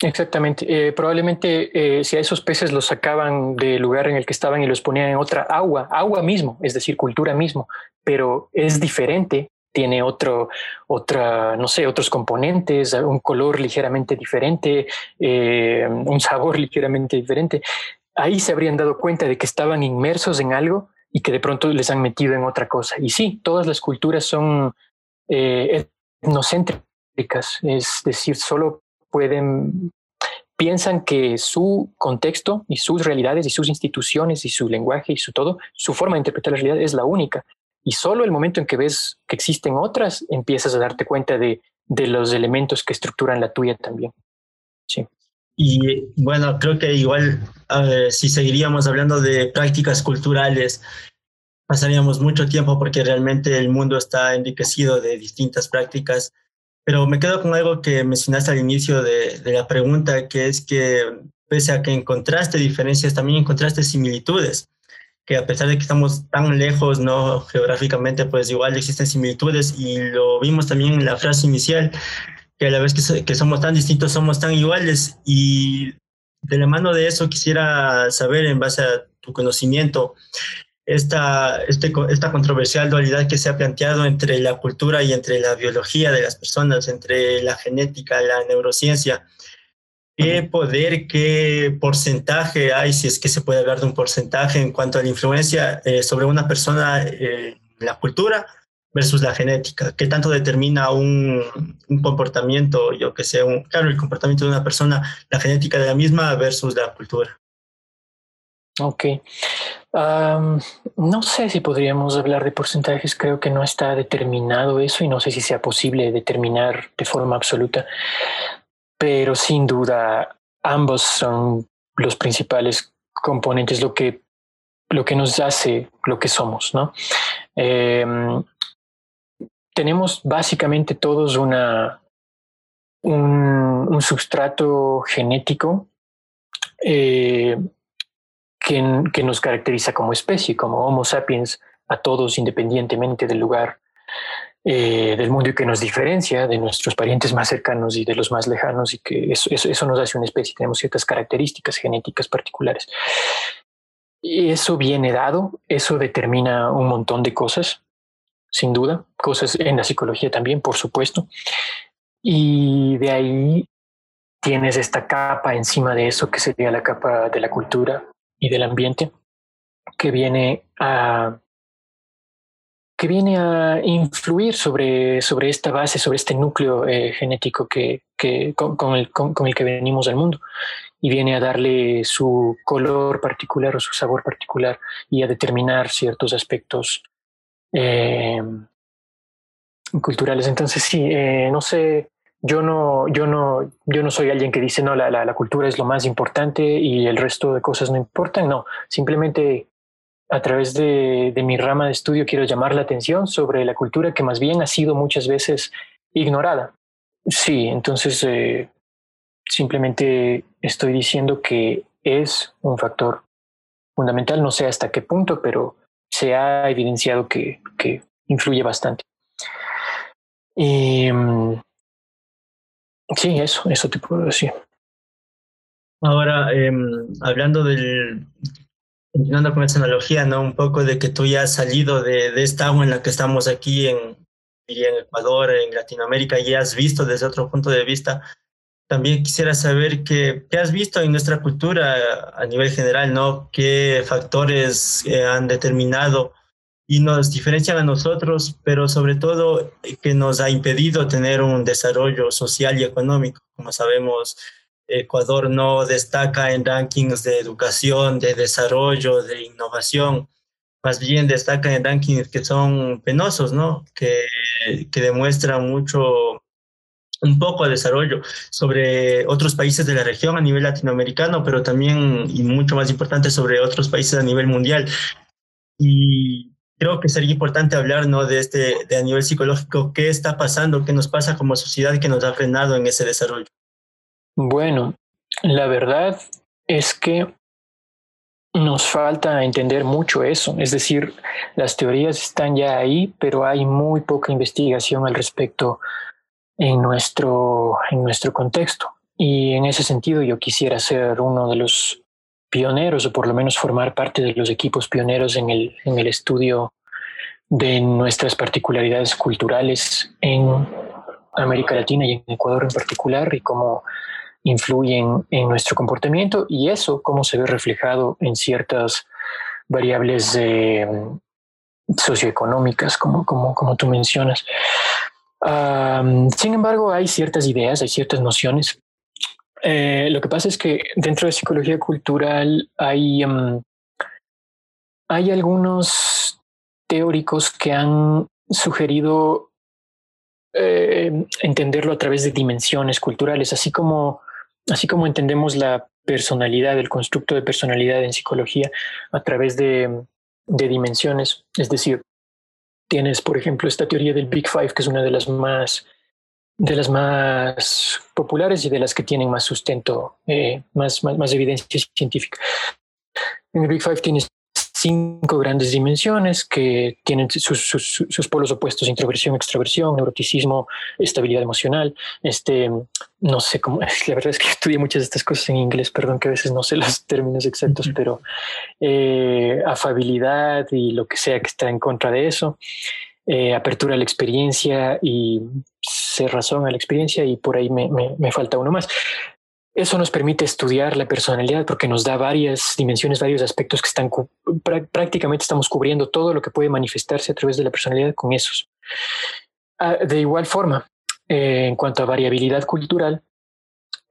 Exactamente. Eh, probablemente eh, si a esos peces los sacaban del lugar en el que estaban y los ponían en otra agua, agua mismo, es decir, cultura mismo, pero es diferente, tiene otro, otra, no sé, otros componentes, un color ligeramente diferente, eh, un sabor ligeramente diferente. Ahí se habrían dado cuenta de que estaban inmersos en algo y que de pronto les han metido en otra cosa. Y sí, todas las culturas son etnocéntricas, es decir, solo pueden, piensan que su contexto y sus realidades y sus instituciones y su lenguaje y su todo, su forma de interpretar la realidad es la única. Y solo el momento en que ves que existen otras, empiezas a darte cuenta de, de los elementos que estructuran la tuya también. Sí. Y bueno, creo que igual si seguiríamos hablando de prácticas culturales, pasaríamos mucho tiempo porque realmente el mundo está enriquecido de distintas prácticas. Pero me quedo con algo que mencionaste al inicio de, de, la pregunta, que es que pese a que encontraste diferencias, también encontraste similitudes, que a pesar de que estamos tan lejos, no geográficamente, pues igual existen similitudes y lo vimos también en la frase inicial, que a la vez que, que somos tan distintos, somos tan iguales. Y de la mano de eso quisiera saber, en base a tu conocimiento, esta, este, esta controversial dualidad que se ha planteado entre la cultura y entre la biología de las personas, entre la genética, la neurociencia. ¿Qué poder, qué porcentaje hay, si es que se puede hablar de un porcentaje en cuanto a la influencia eh, sobre una persona, eh, la cultura versus la genética? ¿Qué tanto determina un, un comportamiento, yo que sé, un, claro, el comportamiento de una persona, la genética de la misma versus la cultura? Ok. no sé si podríamos hablar de porcentajes, creo que no está determinado eso y no sé si sea posible determinar de forma absoluta, pero sin duda ambos son los principales componentes, lo que, lo que nos hace lo que somos, ¿no? Em, tenemos básicamente todos una, un, substrato genético eh, que, nos caracteriza como especie, como Homo sapiens, a todos independientemente del lugar eh, del mundo y que nos diferencia de nuestros parientes más cercanos y de los más lejanos y que eso, eso, nos hace una especie, tenemos ciertas características genéticas particulares. Y eso viene dado, eso determina un montón de cosas, sin duda, cosas en la psicología también, por supuesto. Y de ahí tienes esta capa encima de eso que sería la capa de la cultura y del ambiente que viene a que viene a influir sobre, sobre esta base, sobre este núcleo eh, genético que, que con, el, con, el que venimos al mundo y viene a darle su color particular o su sabor particular y a determinar ciertos aspectos eh, culturales. Entonces, sí, eh, no sé, yo no, yo no, yo no soy alguien que dice no, la, la, cultura es lo más importante y el resto de cosas no importan. No, simplemente a través de, mi rama de estudio quiero llamar la atención sobre la cultura que más bien ha sido muchas veces ignorada. Sí, entonces eh, simplemente estoy diciendo que es un factor fundamental, no sé hasta qué punto, pero se ha evidenciado que, que influye bastante. Mm, sí, eso, eso te puedo decir. Ahora, em, hablando del continuando con esa analogía, ¿no? Un poco de que tú ya has salido de, de esta agua en la que estamos aquí en, en Ecuador, en Latinoamérica, y has visto desde otro punto de vista. También quisiera saber qué, qué has visto en nuestra cultura a nivel general, ¿no? ¿Qué factores eh, han determinado y nos diferencian a nosotros, pero sobre todo que nos ha impedido tener un desarrollo social y económico? Como sabemos, Ecuador no destaca en rankings de educación, de desarrollo, de innovación, más bien destaca en rankings que son penosos, ¿no? Que, que demuestran mucho, un poco de desarrollo sobre otros países de la región a nivel latinoamericano, pero también, y mucho más importante, sobre otros países a nivel mundial. Y creo que sería importante hablar ¿no? de, este, de a nivel psicológico, qué está pasando, qué nos pasa como sociedad que nos ha frenado en ese desarrollo. Bueno, la verdad es que nos falta entender mucho eso. Es decir, las teorías están ya ahí, pero hay muy poca investigación al respecto en nuestro, en nuestro contexto. Y en ese sentido yo quisiera ser uno de los pioneros o por lo menos formar parte de los equipos pioneros en el, en el estudio de nuestras particularidades culturales en América Latina y en Ecuador en particular y cómo influyen en nuestro comportamiento y eso cómo se ve reflejado en ciertas variables socioeconómicas, como, como, como tú mencionas. Sin embargo, hay ciertas ideas, hay ciertas nociones. Eh, lo que pasa es que dentro de psicología cultural hay, hay algunos teóricos que han sugerido eh, entenderlo a través de dimensiones culturales, así como así como entendemos la personalidad, el constructo de personalidad en psicología a través de, dimensiones, es decir, tienes, por ejemplo, esta teoría del Big Five, que es una de las más de las más populares y de las que tienen más sustento, eh, más, más, más, evidencia científica. En el Big Five tienes cinco grandes dimensiones que tienen sus, sus, sus, polos opuestos, introversión, extroversión, neuroticismo, estabilidad emocional. Este, no sé cómo, la verdad es que estudié muchas de estas cosas en inglés, perdón que a veces no sé los términos exactos, pero eh, afabilidad y lo que sea que está en contra de eso, eh, apertura a la experiencia y ser razón a la experiencia y por ahí me, me, me falta uno más. Eso nos permite estudiar la personalidad porque nos da varias dimensiones, varios aspectos que están prácticamente estamos cubriendo todo lo que puede manifestarse a través de la personalidad con esos. Ah, de igual forma, eh, en cuanto a variabilidad cultural,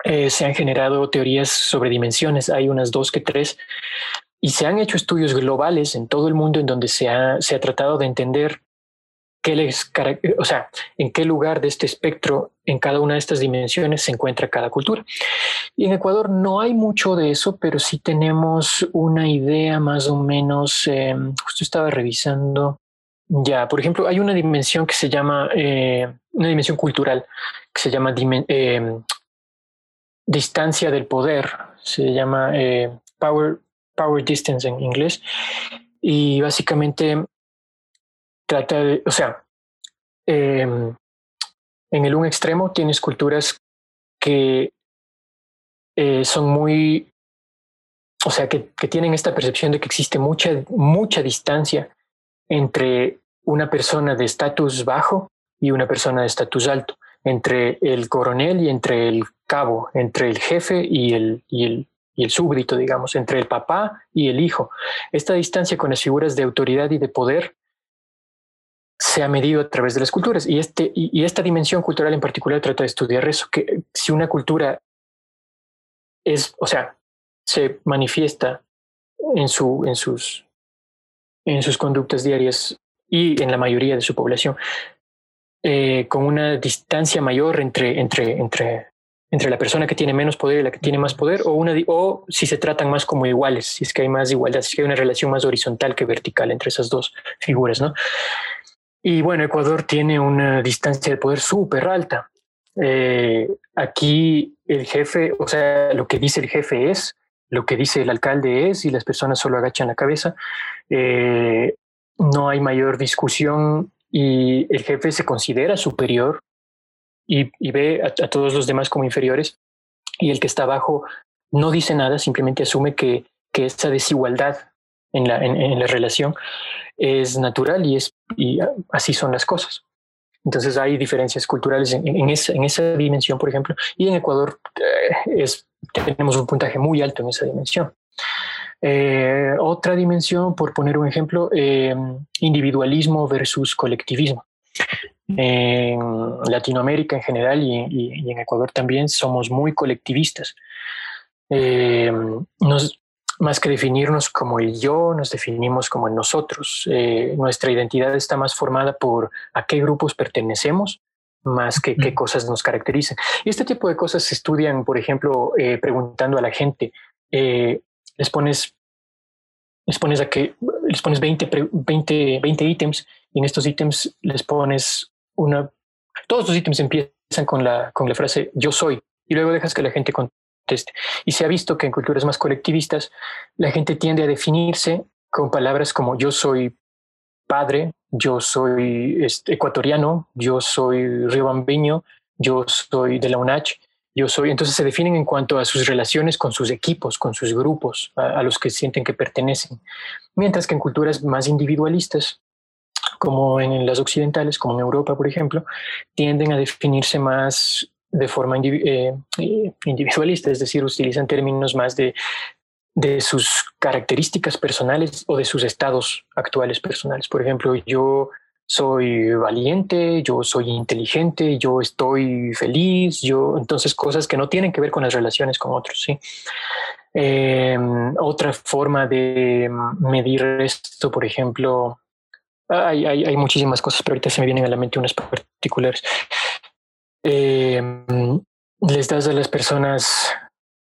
eh, se han generado teorías sobre dimensiones, hay unas dos que tres, y se han hecho estudios globales en todo el mundo en donde se ha, se ha tratado de entender qué les, o sea, en qué lugar de este espectro, en cada una de estas dimensiones se encuentra cada cultura. Y en Ecuador no hay mucho de eso, pero sí tenemos una idea más o menos, eh, justo estaba revisando, ya, por ejemplo, hay una dimensión que se llama, eh, una dimensión cultural, que se llama eh, distancia del poder, se llama eh, power, power distance en inglés, y básicamente trata de, o sea, em, en el un extremo tienes culturas que eh, son muy, o sea, que, que, tienen esta percepción de que existe mucha, mucha distancia entre una persona de estatus bajo y una persona de estatus alto. entre el coronel y entre el cabo, entre el jefe y el, y el, y el súbdito, digamos, entre el papá y el hijo. Esta distancia con las figuras de autoridad y de poder se ha medido a través de las culturas y, este, y, esta dimensión cultural en particular trata de estudiar eso, que si una cultura es, o sea, se manifiesta en, su, en, sus, en sus conductas diarias y en la mayoría de su población, eh, con una distancia mayor entre, entre, entre, entre la persona que tiene menos poder y la que tiene más poder, o, una, o si se tratan más como iguales, si es que hay más igualdad, si hay una relación más horizontal que vertical entre esas dos figuras, ¿no? Y bueno, Ecuador tiene una distancia de poder súper alta. Eh, aquí el jefe, o sea, lo que dice el jefe es, lo que dice el alcalde es, y las personas solo agachan la cabeza. Eh, no hay mayor discusión y el jefe se considera superior y, ve a, todos los demás como inferiores y el que está abajo no dice nada, simplemente asume que, que esa desigualdad en la, en, la relación es natural y, es, y así son las cosas. Entonces hay diferencias culturales en, en, esa, en esa dimensión, por ejemplo, y en Ecuador eh, es, tenemos un puntaje muy alto en esa dimensión. Eh, otra dimensión, por poner un ejemplo, eh, individualismo versus colectivismo. En Latinoamérica en general y, en Ecuador también somos muy colectivistas. Eh, más que definirnos como el yo, nos definimos como el nosotros. Eh, nuestra identidad está más formada por a qué grupos pertenecemos, más que qué cosas nos caracterizan. Y este tipo de cosas se estudian, por ejemplo, eh, preguntando a la gente, les pones les pones a que les pones 20, 20, 20 ítems y en estos ítems les pones una... Todos los ítems empiezan con la, con la frase yo soy y luego dejas que la gente conteste. Y se ha visto que en culturas más colectivistas la gente tiende a definirse con palabras como yo soy padre, yo soy este, ecuatoriano, yo soy riobambeño, yo soy de la UNACH, yo soy. Entonces se definen en cuanto a sus relaciones con sus equipos, con sus grupos, a los que sienten que pertenecen. Mientras que en culturas más individualistas, como en las occidentales, como en Europa, por ejemplo, tienden a definirse más de forma eh, eh, individualista, es decir, utilizan términos más de, de sus características personales o de sus estados actuales personales. Por ejemplo, yo soy valiente, yo soy inteligente, yo estoy feliz, yo entonces cosas que no tienen que ver con las relaciones con otros, sí. Em, otra forma de medir esto, por ejemplo, hay, hay, hay, muchísimas cosas, pero ahorita se me vienen a la mente unas particulares. Em, les das a las personas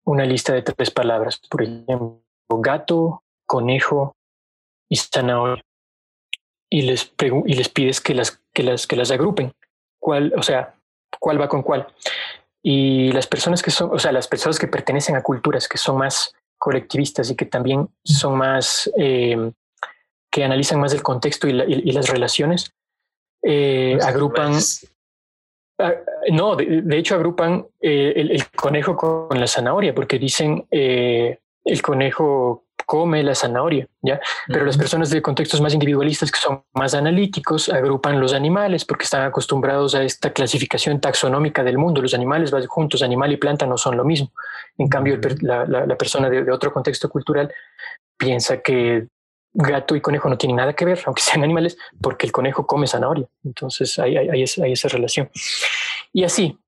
una lista de tres palabras, por ejemplo, gato, conejo y zanahoria. Y les, y les pides que las, que, las, que las agrupen. ¿Cuál, o sea, cuál va con cuál? Y las personas que son, o sea, las personas que pertenecen a culturas que son más colectivistas y que también son más eh, que analizan más el contexto y, las relaciones, eh, agrupan... no, de, hecho agrupan eh, el, conejo con la zanahoria, porque dicen eh, el conejo come la zanahoria, ¿ya? Pero las personas de contextos más individualistas que son más analíticos agrupan los animales porque están acostumbrados a esta clasificación taxonómica del mundo. Los animales van juntos, animal y planta no son lo mismo. En cambio, la, persona de, otro contexto cultural piensa que gato y conejo no tienen nada que ver, aunque sean animales, porque el conejo come zanahoria. Entonces hay, hay, esa, relación. Y así,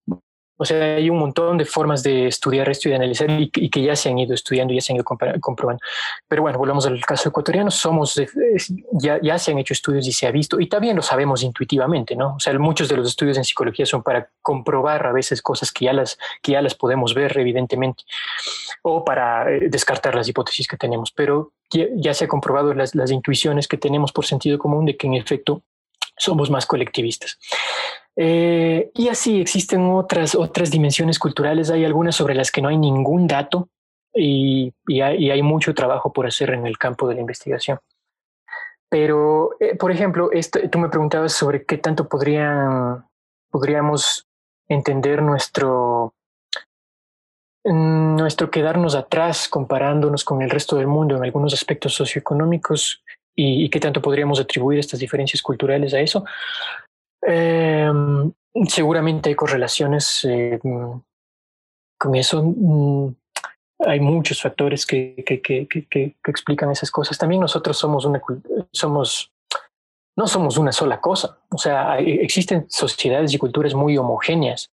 o sea, hay un montón de formas de estudiar esto y de analizar y, que ya se han ido estudiando y ya se han ido comprobando. Pero bueno, volvamos al caso ecuatoriano. Somos, ya, ya se han hecho estudios y se ha visto, y también lo sabemos intuitivamente, ¿no? O sea, muchos de los estudios en psicología son para comprobar a veces cosas que ya las, que ya las podemos ver, evidentemente, o para eh, descartar las hipótesis que tenemos. Pero ya, se ha comprobado las, las intuiciones que tenemos por sentido común de que en efecto somos más colectivistas. Eh, y así existen otras, otras dimensiones culturales, hay algunas sobre las que no hay ningún dato y, hay, mucho trabajo por hacer en el campo de la investigación. Pero, eh, por ejemplo, tú me preguntabas sobre qué tanto podríamos entender nuestro, nuestro quedarnos atrás comparándonos con el resto del mundo en algunos aspectos socioeconómicos y qué tanto podríamos atribuir estas diferencias culturales a eso. Em, seguramente hay correlaciones eh, con eso. Mm, hay muchos factores que, que, que, que, explican esas cosas. También nosotros somos una, somos, no somos una sola cosa. O sea, existen sociedades y culturas muy homogéneas,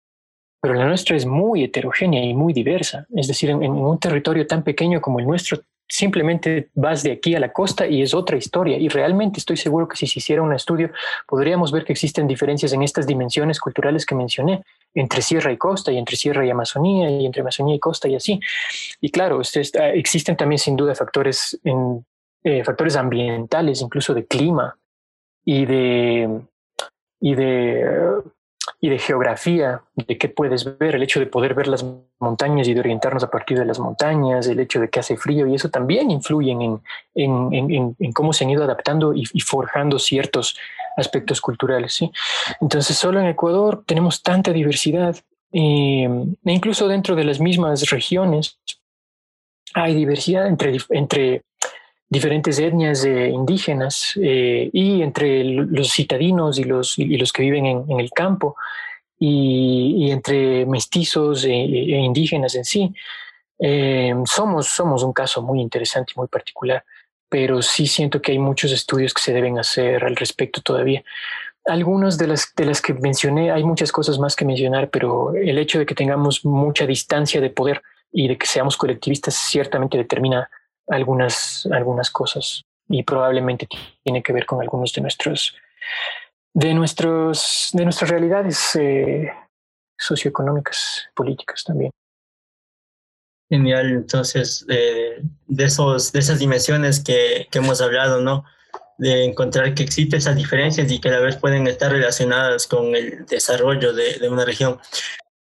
pero la nuestra es muy heterogénea y muy diversa. Es decir, en un territorio tan pequeño como el nuestro simplemente vas de aquí a la costa y es otra historia. Y realmente estoy seguro que si se hiciera un estudio, podríamos ver que existen diferencias en estas dimensiones culturales que mencioné, entre sierra y costa, y entre sierra y Amazonía, y entre Amazonía y costa, y así. Y claro, este, existen también sin duda factores, en, eh, factores ambientales, incluso de clima y de, y de y de geografía, de qué puedes ver, el hecho de poder ver las montañas y de orientarnos a partir de las montañas, el hecho de que hace frío y eso también influyen en, en, en, cómo se han ido adaptando y, forjando ciertos aspectos culturales. ¿sí? Entonces, solo en Ecuador tenemos tanta diversidad, e incluso dentro de las mismas regiones hay diversidad entre, entre diferentes etnias indígenas eh, y entre los citadinos y los, y los que viven en, el campo y, entre mestizos e, e, indígenas en sí. Eh, somos, somos un caso muy interesante y muy particular, pero sí siento que hay muchos estudios que se deben hacer al respecto todavía. Algunas de las, de las que mencioné, hay muchas cosas más que mencionar, pero el hecho de que tengamos mucha distancia de poder y de que seamos colectivistas ciertamente determina algunas, algunas cosas. Y probablemente tiene que ver con algunos de nuestros de nuestros de nuestras realidades eh, socioeconómicas políticas también. Genial entonces eh, de esos de esas dimensiones que, que, hemos hablado no de encontrar que existen esas diferencias y que a la vez pueden estar relacionadas con el desarrollo de, de una región.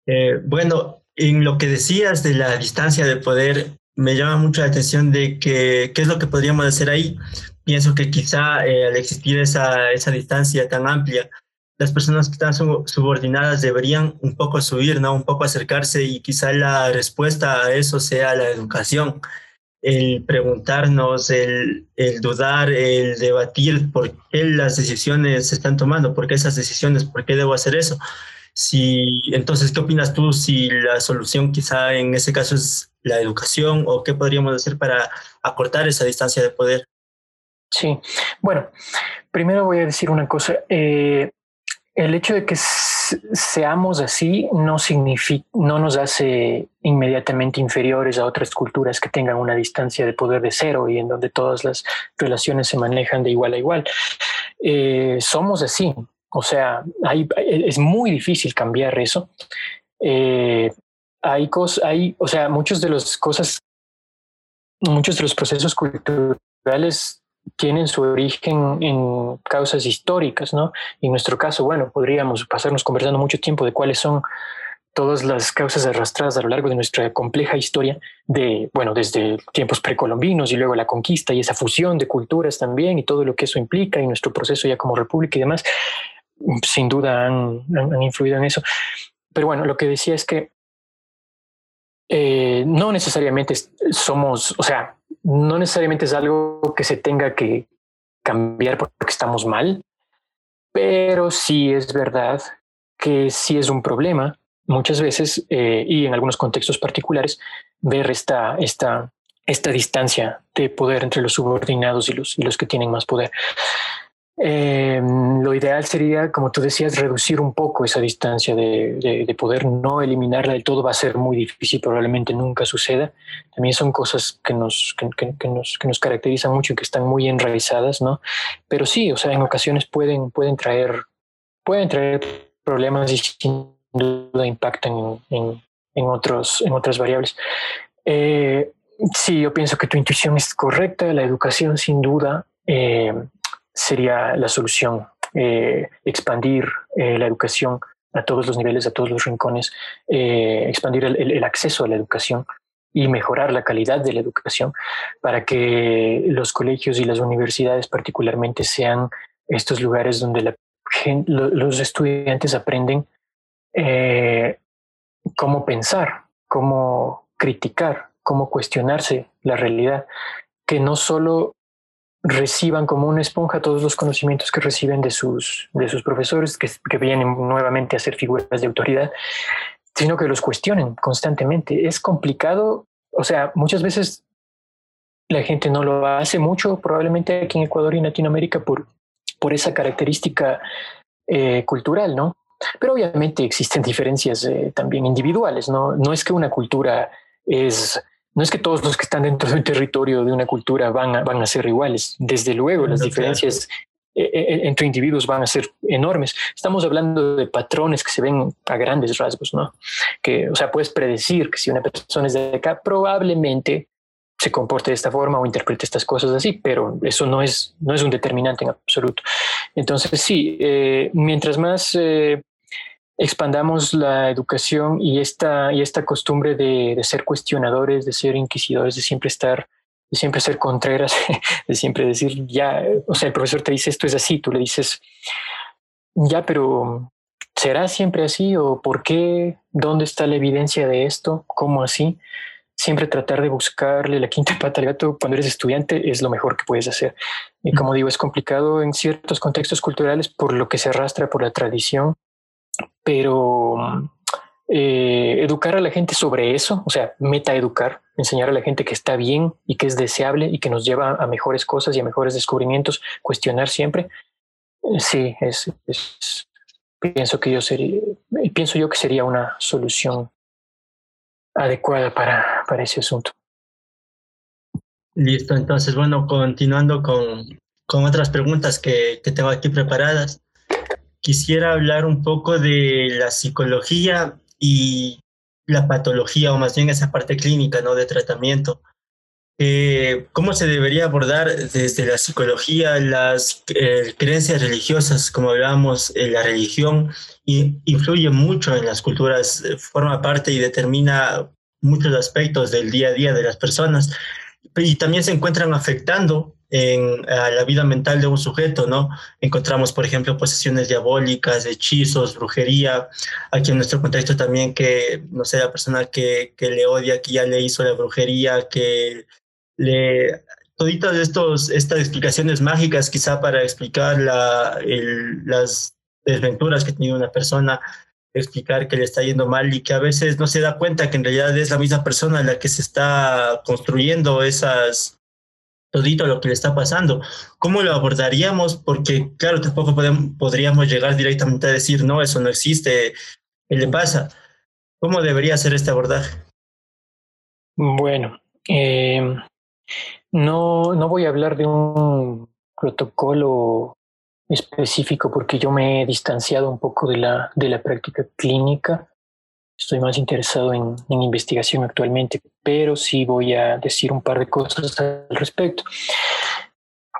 Eh, bueno en lo que decías de la distancia de poder me llama mucho la atención de que, qué es lo que podríamos hacer ahí. Pienso que quizá eh, al existir esa, esa distancia tan amplia, las personas que están subordinadas deberían un poco subir, ¿no? Un poco acercarse y quizá la respuesta a eso sea la educación. El preguntarnos, el, el dudar, el debatir por qué las decisiones se están tomando, por qué esas decisiones, por qué debo hacer eso. Si, entonces, ¿qué opinas tú si la solución quizá en ese caso es la educación o qué podríamos hacer para acortar esa distancia de poder? Sí, bueno, primero voy a decir una cosa. Eh, el hecho de que seamos así no significa, no nos hace inmediatamente inferiores a otras culturas que tengan una distancia de poder de cero y en donde todas las relaciones se manejan de igual a igual. Eh, somos así, o sea, hay, es muy difícil cambiar eso. Eh, hay cosas, hay, o sea, muchos de las cosas, muchos de los procesos culturales tienen su origen en causas históricas, ¿no? Y en nuestro caso, bueno, podríamos pasarnos conversando mucho tiempo de cuáles son todas las causas arrastradas a lo largo de nuestra compleja historia de, bueno, desde tiempos precolombinos y luego la conquista y esa fusión de culturas también y todo lo que eso implica y nuestro proceso ya como república y demás, sin duda han, han influido en eso. Pero bueno, lo que decía es que eh, no necesariamente somos, o sea, no necesariamente es algo que se tenga que cambiar porque estamos mal, pero sí es verdad que sí es un problema muchas veces eh, y en algunos contextos particulares ver esta, esta, esta distancia de poder entre los subordinados y los, y los que tienen más poder. Eh, lo ideal sería, como tú decías, reducir un poco esa distancia de, de, poder, no eliminarla del todo, va a ser muy difícil, probablemente nunca suceda. También son cosas que nos, que, nos, que nos caracterizan mucho y que están muy enraizadas, ¿no? Pero sí, o sea, en ocasiones pueden, pueden, traer, pueden traer problemas y sin duda impactan en, en, otros, en otras variables. Eh, sí, yo pienso que tu intuición es correcta, la educación sin duda. Eh, sería la solución, eh, expandir eh, la educación a todos los niveles, a todos los rincones, eh, expandir el, acceso a la educación y mejorar la calidad de la educación para que los colegios y las universidades particularmente sean estos lugares donde la los estudiantes aprenden cómo pensar, cómo criticar, cómo cuestionarse la realidad, que no solo reciban como una esponja todos los conocimientos que reciben de sus, de sus profesores, que, que vienen nuevamente a ser figuras de autoridad, sino que los cuestionen constantemente. Es complicado, o sea, muchas veces la gente no lo hace mucho, probablemente aquí en Ecuador y en Latinoamérica, por, por esa característica eh, cultural, ¿no? Pero obviamente existen diferencias eh, también individuales, ¿no? No es que una cultura es, no es que todos los que están dentro de un territorio de una cultura van a, van a ser iguales. Desde luego, las diferencias eh, entre individuos van a ser enormes. Estamos hablando de patrones que se ven a grandes rasgos, ¿no? Que, o sea, puedes predecir que si una persona es de acá, probablemente se comporte de esta forma o interprete estas cosas así, pero eso no es, no es un determinante en absoluto. Entonces, sí, eh, mientras más eh, expandamos la educación y esta, y esta costumbre de, de, ser cuestionadores, de ser inquisidores, de siempre estar, de siempre ser contreras, de siempre decir, ya, o sea, el profesor te dice esto es así, tú le dices, ya, pero ¿será siempre así o por qué? ¿Dónde está la evidencia de esto? ¿Cómo así? siempre tratar de buscarle la quinta pata al gato cuando eres estudiante es lo mejor que puedes hacer. Y como digo, es complicado en ciertos contextos culturales por lo que se arrastra por la tradición, pero eh, educar a la gente sobre eso, o sea, meta educar, enseñar a la gente que está bien y que es deseable y que nos lleva a mejores cosas y a mejores descubrimientos, cuestionar siempre. Sí, es, es pienso que yo sería, pienso yo que sería una solución adecuada para, para ese asunto. Listo, entonces, bueno, continuando con, con otras preguntas que, que tengo aquí preparadas, quisiera hablar un poco de la psicología y la patología, o más bien esa parte clínica, ¿no? De tratamiento. Eh, ¿Cómo se debería abordar desde la psicología las eh, creencias religiosas? Como hablábamos, eh, la religión influye mucho en las culturas, eh, forma parte y determina muchos aspectos del día a día de las personas y también se encuentran afectando en a la vida mental de un sujeto, ¿no? Encontramos, por ejemplo, posesiones diabólicas, hechizos, brujería. Aquí en nuestro contexto también que, no sé, la persona que, que le odia, que ya le hizo la brujería, que le... Toditas estos, estas explicaciones mágicas quizá para explicar las desventuras que tiene una persona, explicar que le está yendo mal y que a veces no se da cuenta que en realidad es la misma persona la que se está construyendo esas todito lo que le está pasando. ¿Cómo lo abordaríamos? Porque claro, tampoco podemos, podríamos llegar directamente a decir, no, eso no existe, ¿qué le pasa? ¿Cómo debería ser este abordaje? Bueno, eh, no, no voy a hablar de un protocolo específico porque yo me he distanciado un poco de la, de la práctica clínica. Estoy más interesado en, investigación actualmente, pero sí voy a decir un par de cosas al respecto.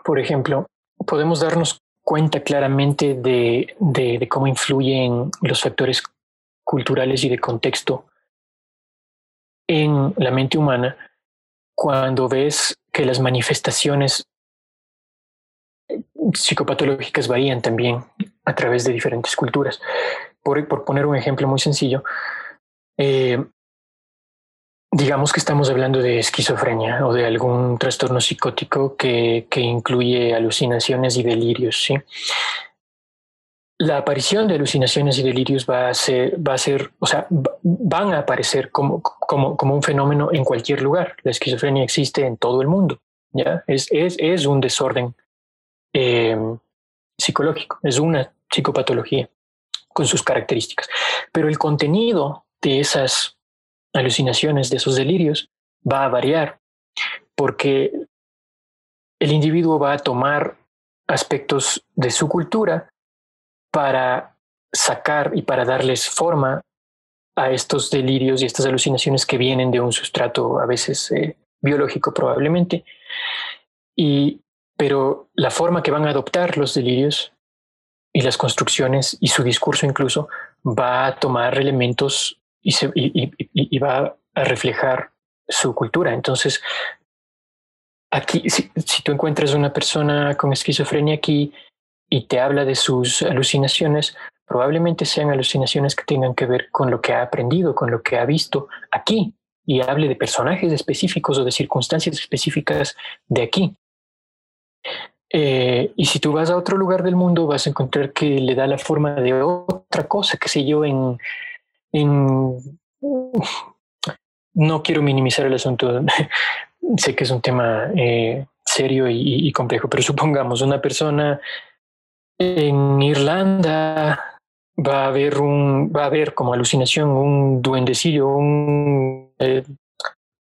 Por ejemplo, podemos darnos cuenta claramente de, cómo influyen los factores culturales y de contexto en la mente humana cuando ves que las manifestaciones psicopatológicas varían también a través de diferentes culturas. Por poner un ejemplo muy sencillo, eh, digamos que estamos hablando de esquizofrenia o de algún trastorno psicótico que, que incluye alucinaciones y delirios. ¿sí? La aparición de alucinaciones y delirios va a ser, va a ser, o sea, van a aparecer como, como, como un fenómeno en cualquier lugar. La esquizofrenia existe en todo el mundo. ¿ya? Es, es, es un desorden eh, psicológico, es una psicopatología con sus características. Pero el contenido de esas alucinaciones, de esos delirios, va a variar porque el individuo va a tomar aspectos de su cultura para sacar y para darles forma a estos delirios y estas alucinaciones que vienen de un sustrato a veces eh, biológico probablemente. Y pero la forma que van a adoptar los delirios y las construcciones y su discurso incluso va a tomar elementos y, va a reflejar su cultura. Entonces, aquí, si, si, tú encuentras una persona con esquizofrenia aquí y te habla de sus alucinaciones, probablemente sean alucinaciones que tengan que ver con lo que ha aprendido, con lo que ha visto aquí, y hable de personajes específicos o de circunstancias específicas de aquí. Eh, y si tú vas a otro lugar del mundo, vas a encontrar que le da la forma de otra cosa, que sé yo, en, en no quiero minimizar el asunto, sé que es un tema eh, serio y, complejo, pero supongamos una persona en Irlanda va a haber un, va a haber como alucinación un duendecillo, un eh,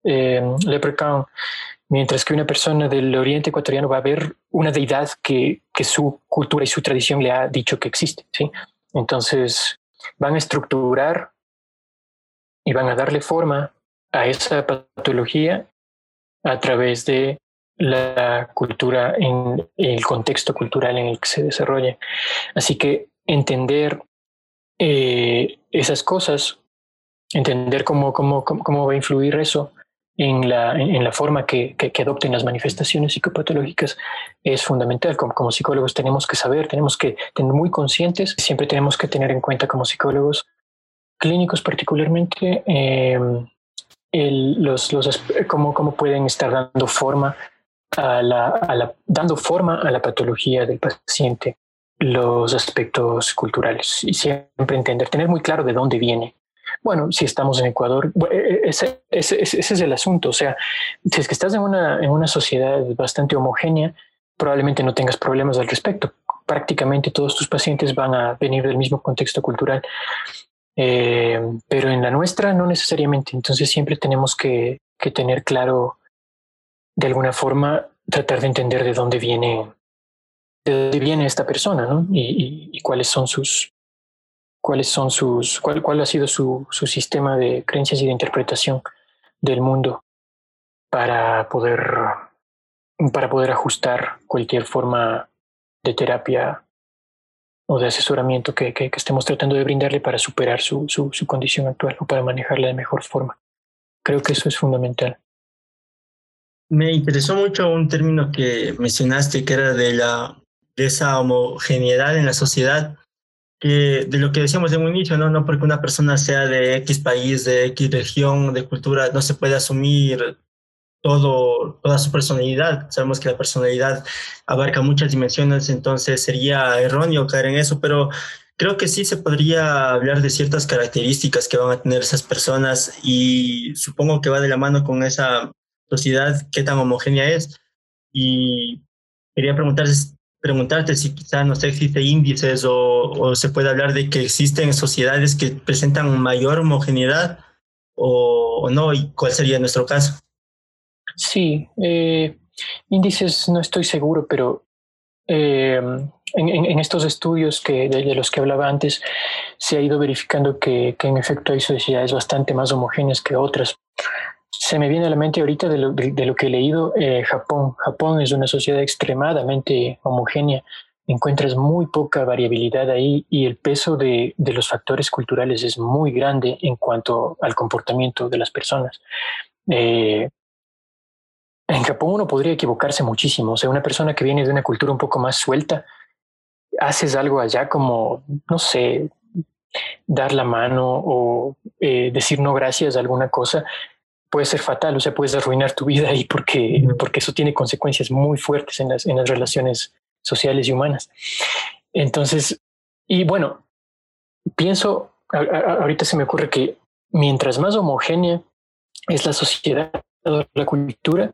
eh, leprechaun, mientras que una persona del oriente ecuatoriano va a ver una deidad que, que su cultura y su tradición le ha dicho que existe, ¿sí? Entonces van a estructurar y van a darle forma a esa patología a través de la cultura, en el contexto cultural en el que se desarrolla. Así que entender eh, esas cosas, entender cómo, cómo, cómo, va a influir eso en la, en la forma que, que, adopten las manifestaciones psicopatológicas es fundamental. Como, como psicólogos tenemos que saber, tenemos que tener muy conscientes, siempre tenemos que tener en cuenta como psicólogos clínicos particularmente el, los, los, cómo, cómo pueden estar dando forma a la, dando forma a la patología del paciente, los aspectos culturales y siempre entender, tener muy claro de dónde viene. Bueno, si estamos en Ecuador, e, e, ese, ese, ese es el asunto. O sea, si es que estás en una, en una sociedad bastante homogénea, probablemente no tengas problemas al respecto. Prácticamente todos tus pacientes van a venir del mismo contexto cultural. Eh, pero en la nuestra no necesariamente. Entonces siempre tenemos que, tener claro, de alguna forma, tratar de entender de dónde viene, de dónde viene esta persona, ¿no? Y, y, cuáles son sus, cuáles son sus, cuál, cuál ha sido su, su sistema de creencias y de interpretación del mundo para poder, para poder ajustar cualquier forma de terapia o de asesoramiento que, que, estemos tratando de brindarle para superar su, su, su, condición actual o para manejarla de mejor forma. Creo que eso es fundamental. Me interesó mucho un término que mencionaste, que era de, la, de esa homogeneidad en la sociedad, que de lo que decíamos de un inicio, ¿no? no porque una persona sea de X país, de X región, de cultura, no se puede asumir todo, toda su personalidad. Sabemos que la personalidad abarca muchas dimensiones, entonces sería erróneo caer en eso, pero creo que sí se podría hablar de ciertas características que van a tener esas personas y supongo que va de la mano con esa sociedad, qué tan homogénea es. Y quería preguntarte, preguntarte si quizás, no sé, existe índices o, o se puede hablar de que existen sociedades que presentan mayor homogeneidad o, o no, y cuál sería nuestro caso. Sí, eh, índices no estoy seguro, pero eh, en, estos estudios que, de, los que hablaba antes se ha ido verificando que, en efecto hay sociedades bastante más homogéneas que otras. Se me viene a la mente ahorita de lo, de, lo que he leído eh, Japón. Japón es una sociedad extremadamente homogénea. Encuentras muy poca variabilidad ahí y el peso de, de los factores culturales es muy grande en cuanto al comportamiento de las personas. Eh, en Japón uno podría equivocarse muchísimo. O sea, una persona que viene de una cultura un poco más suelta, haces algo allá como, no sé, dar la mano o eh, decir no gracias a alguna cosa, puede ser fatal. O sea, puedes arruinar tu vida ahí porque, porque eso tiene consecuencias muy fuertes en las, en las relaciones sociales y humanas. Entonces, y bueno, pienso, a, a, ahorita se me ocurre que mientras más homogénea es la sociedad, la cultura,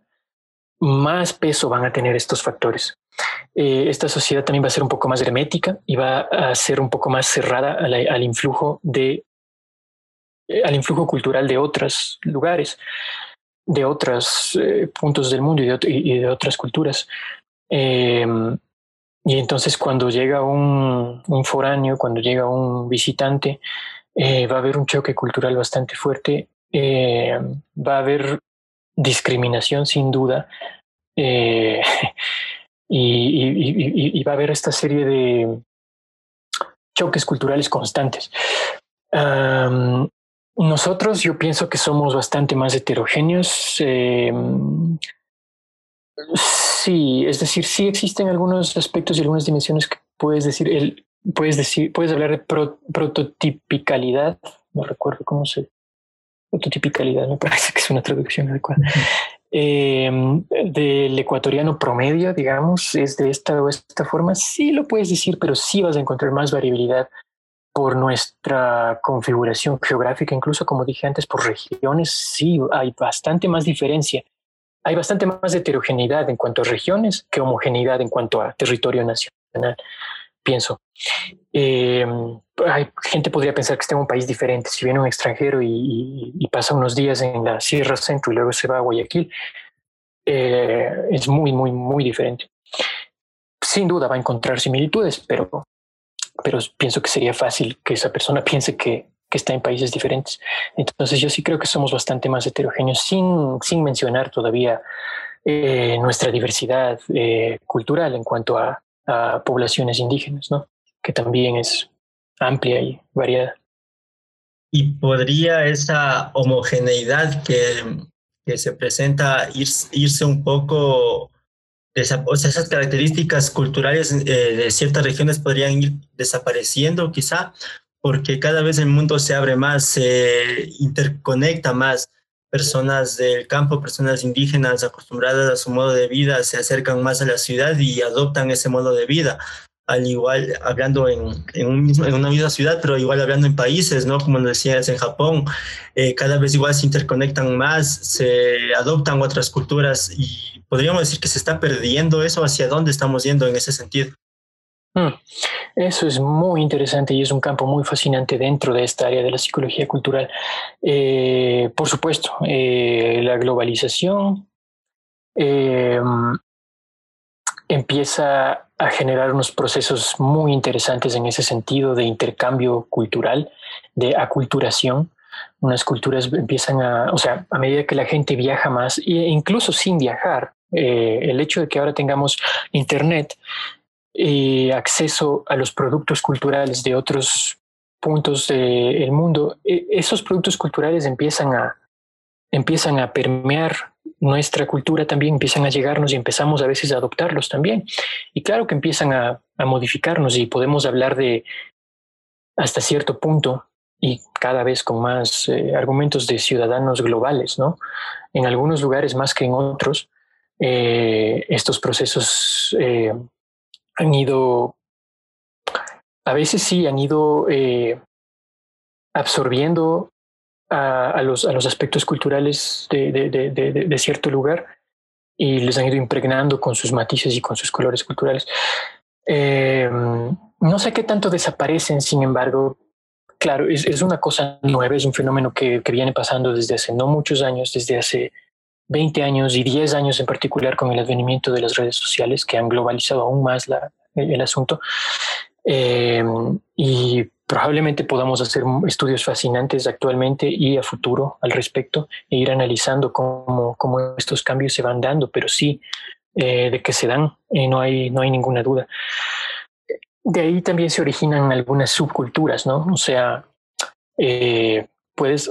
más peso van a tener estos factores. Eh, esta sociedad también va a ser un poco más hermética y va a ser un poco más cerrada al, influjo de eh, al influjo cultural de otros lugares, de otros eh, puntos del mundo y de, otras culturas. Eh, y entonces cuando llega un, foráneo, cuando llega un visitante, va a haber un choque cultural bastante fuerte, va a haber discriminación sin duda. Eh, y, va a haber esta serie de choques culturales constantes. Nosotros yo pienso que somos bastante más heterogéneos. Eh, sí, es decir, sí existen algunos aspectos y algunas dimensiones que puedes decir, el, puedes decir, puedes hablar de pro, prototipicalidad, no recuerdo cómo se prototipicalidad, me parece que es una traducción adecuada. em, del ecuatoriano promedio, digamos, es de esta o esta forma, sí lo puedes decir, pero sí vas a encontrar más variabilidad por nuestra configuración geográfica, incluso como dije antes, por regiones, sí hay bastante más diferencia. Hay bastante más heterogeneidad en cuanto a regiones que homogeneidad en cuanto a territorio nacional, pienso. Eh, hay, gente podría pensar que está en un país diferente. Si viene un extranjero y, pasa unos días en la Sierra Centro y luego se va a Guayaquil, eh, es muy, muy, muy diferente. Sin duda va a encontrar similitudes, pero pero pienso que sería fácil que esa persona piense que, que, está en países diferentes. Entonces yo sí creo que somos bastante más heterogéneos, sin, sin mencionar todavía eh, nuestra diversidad eh, cultural en cuanto a, a, poblaciones indígenas, ¿no? que también es amplia y variada. ¿Y podría esa homogeneidad que, que se presenta irse un poco o sea, esas características culturales eh, de ciertas regiones podrían ir desapareciendo quizá, porque cada vez el mundo se abre más, se interconecta más. Personas del campo, personas indígenas acostumbradas a su modo de vida, se acercan más a la ciudad y adoptan ese modo de vida al igual hablando en, en, una misma ciudad, pero igual hablando en países, ¿no? Como decías en Japón, eh, cada vez igual se interconectan más, se adoptan otras culturas y podríamos decir que se está perdiendo eso, ¿hacia dónde estamos yendo en ese sentido? Hmm. Eso es muy interesante y es un campo muy fascinante dentro de esta área de la psicología cultural. Eh, por supuesto, eh, la globalización empieza a generar unos procesos muy interesantes en ese sentido de intercambio cultural, de aculturación. Unas culturas empiezan a, o sea, a medida que la gente viaja más, e incluso sin viajar, eh, el hecho de que ahora tengamos Internet y acceso a los productos culturales de otros puntos del mundo, e, esos productos culturales empiezan a, empiezan a permear nuestra cultura también empiezan a llegarnos y empezamos a veces a adoptarlos también. Y claro que empiezan a, modificarnos y podemos hablar de hasta cierto punto y cada vez con más eh, argumentos de ciudadanos globales, ¿no? En algunos lugares más que en otros, eh, estos procesos eh, han ido, a veces sí, han ido absorbiendo a, los, a los aspectos culturales de, de, de, de, cierto lugar y les han ido impregnando con sus matices y con sus colores culturales. Eh, no sé qué tanto desaparecen, sin embargo, claro, es, es, una cosa nueva, es un fenómeno que, que, viene pasando desde hace no muchos años, desde hace 20 años y 10 años en particular con el advenimiento de las redes sociales que han globalizado aún más la, el, asunto. Eh, y probablemente podamos hacer estudios fascinantes actualmente y a futuro al respecto e ir analizando cómo, cómo estos cambios se van dando, pero sí, eh, de que se dan, eh, no, hay, no hay ninguna duda. De ahí también se originan algunas subculturas, ¿no? O sea, eh, puedes,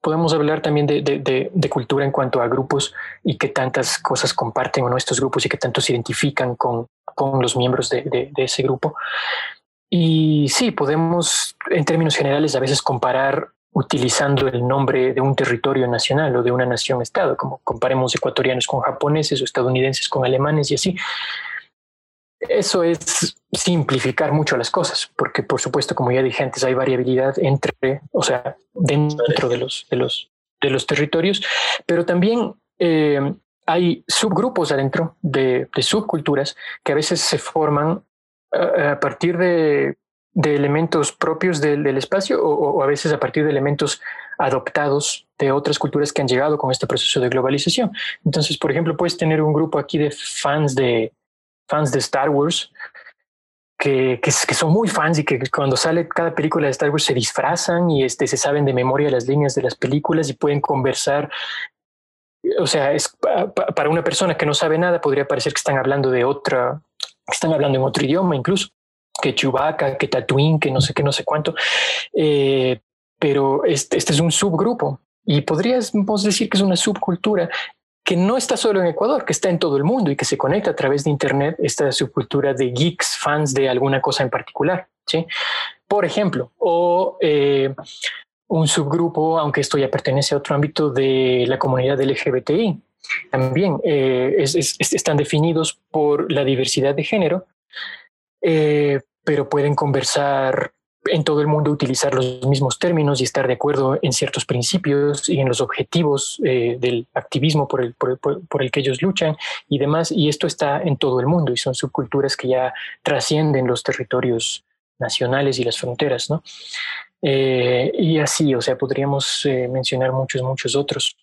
podemos hablar también de, de, de, cultura en cuanto a grupos y qué tantas cosas comparten o no estos grupos y qué tanto se identifican con, con los miembros de, ese grupo. Y sí, podemos en términos generales a veces comparar utilizando el nombre de un territorio nacional o de una nación-estado, como comparemos ecuatorianos con japoneses o estadounidenses con alemanes y así. Eso es simplificar mucho las cosas, porque por supuesto, como ya dije antes, hay variabilidad entre, o sea, dentro de los, de los, de los territorios, pero también eh, hay subgrupos adentro de, de, subculturas que a veces se forman a, partir de, de, elementos propios del, del espacio o, a veces a partir de elementos adoptados de otras culturas que han llegado con este proceso de globalización. Entonces, por ejemplo, puedes tener un grupo aquí de fans de, fans de Star Wars que, que, que, son muy fans y que cuando sale cada película de Star Wars se disfrazan y este, se saben de memoria las líneas de las películas y pueden conversar o sea, es para una persona que no sabe nada podría parecer que están hablando de otra, que están hablando en otro idioma incluso, que Chewbacca, que Tatooine, que no sé qué, no sé cuánto. Eh, pero este, este, es un subgrupo y podríamos decir que es una subcultura que no está solo en Ecuador, que está en todo el mundo y que se conecta a través de Internet, esta subcultura de geeks, fans de alguna cosa en particular. ¿sí? Por ejemplo, o eh, un subgrupo, aunque esto ya pertenece a otro ámbito de la comunidad LGBTI, también eh, están definidos por la diversidad de género, eh, pero pueden conversar en todo el mundo, utilizar los mismos términos y estar de acuerdo en ciertos principios y en los objetivos eh, del activismo por el, por, el que ellos luchan y demás. Y esto está en todo el mundo y son subculturas que ya trascienden los territorios nacionales y las fronteras, ¿no? y así, o sea, podríamos mencionar muchos, muchos otros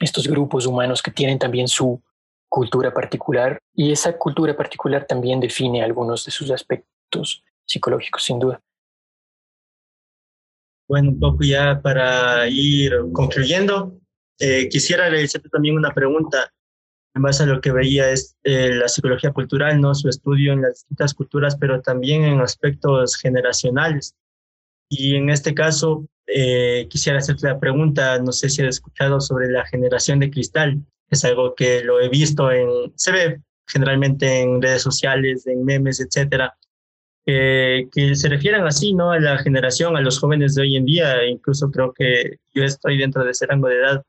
estos grupos humanos que tienen también su cultura particular y esa cultura particular también define algunos de sus aspectos psicológicos, sin duda. Bueno, un poco ya para ir concluyendo, eh, quisiera realizarte también una pregunta en base a lo que veía es eh, la psicología cultural, ¿no? su estudio en las distintas culturas, pero también en aspectos generacionales. Y en este caso, eh, quisiera hacerte la pregunta, no sé si has escuchado sobre la generación de cristal. Es algo que lo he visto en, se ve generalmente en redes sociales, en memes, etcétera, que se refieren así, ¿no? A la generación, a los jóvenes de hoy en día. Incluso creo que yo estoy dentro de ese rango de edad,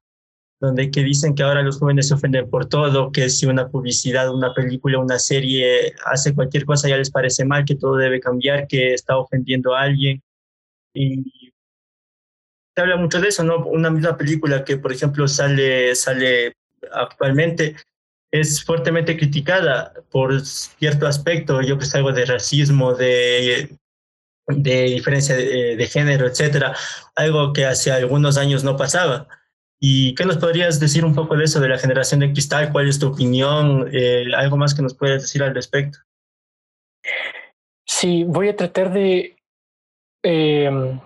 donde que dicen que ahora los jóvenes se ofenden por todo, que si una publicidad, una película, una serie hace cualquier cosa ya les parece mal, que todo debe cambiar, que está ofendiendo a alguien. Y se habla mucho de eso, ¿no? Una misma película que, por ejemplo, sale, sale actualmente es fuertemente criticada por cierto aspecto, yo que sé, algo de racismo, de, de diferencia de, género, etcétera, algo que hace algunos años no pasaba. ¿Y qué nos podrías decir un poco de eso, de la generación de cristal? ¿Cuál es tu opinión? Eh, ¿Algo más que nos puedas decir al respecto? Sí, voy a tratar de eh,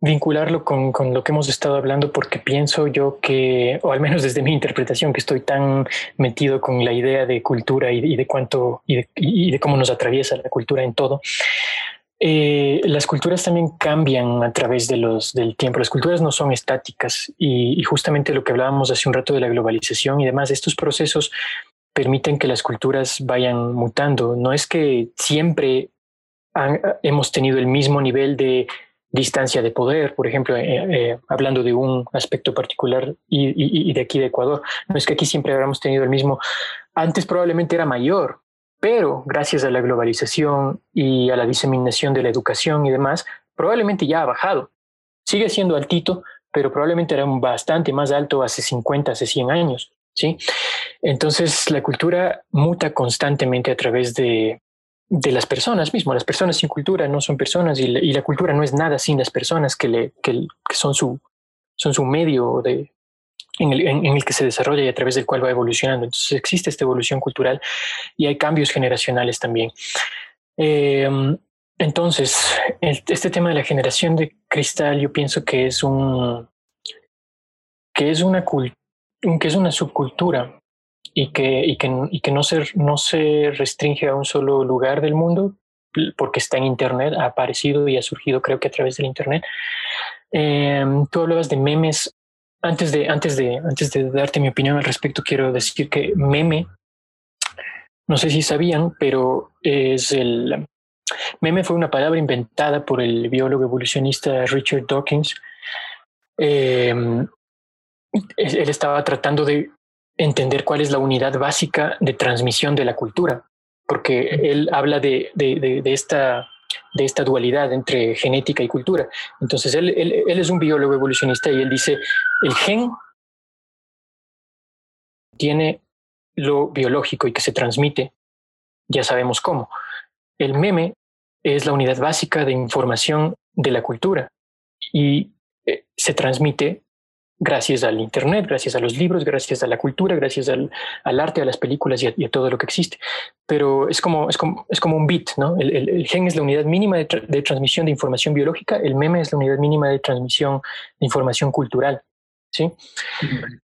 vincularlo con, con, lo que hemos estado hablando porque pienso yo que, o al menos desde mi interpretación, que estoy tan metido con la idea de cultura y, de cuánto y de, cómo nos atraviesa la cultura en todo. Eh, las culturas también cambian a través de los, del tiempo. Las culturas no son estáticas y justamente lo que hablábamos hace un rato de la globalización y demás, estos procesos permiten que las culturas vayan mutando. No es que siempre hemos tenido el mismo nivel de distancia de poder, por ejemplo, eh, eh, hablando de un aspecto particular y, de aquí de Ecuador. No es que aquí siempre hayamos tenido el mismo, antes probablemente era mayor, pero gracias a la globalización y a la diseminación de la educación y demás, probablemente ya ha bajado. Sigue siendo altito, pero probablemente era bastante más alto hace 50, hace 100 años. ¿sí? Entonces la cultura muta constantemente a través de, de las personas mismo. Las personas sin cultura no son personas y la, cultura no es nada sin las personas que, le, que, son, su, son su medio de, en el, en, el, que se desarrolla y a través del cual va evolucionando. Entonces existe esta evolución cultural y hay cambios generacionales también. Em, entonces, este tema de la generación de cristal, yo pienso que es un que es una que es una subcultura y que, y que, y que no, se, no se restringe a un solo lugar del mundo, porque está en Internet, ha aparecido y ha surgido creo que a través del Internet. Eh, tú hablabas de memes. Antes de, antes, de, antes de darte mi opinión al respecto, quiero decir que meme, no sé si sabían, pero es el... Meme fue una palabra inventada por el biólogo evolucionista Richard Dawkins. Eh, él estaba tratando de entender cuál es la unidad básica de transmisión de la cultura, porque él habla de, de, de, esta, de esta dualidad entre genética y cultura. Entonces, él, él, él, es un biólogo evolucionista y él dice, el gen tiene lo biológico y que se transmite, ya sabemos cómo. El meme es la unidad básica de información de la cultura y eh, se transmite gracias al Internet, gracias a los libros, gracias a la cultura, gracias al, al arte, a las películas y a, todo lo que existe. Pero es como, es como, es como un bit, ¿no? El, el, gen es la unidad mínima de, de, transmisión de información biológica, el meme es la unidad mínima de transmisión de información cultural, ¿sí?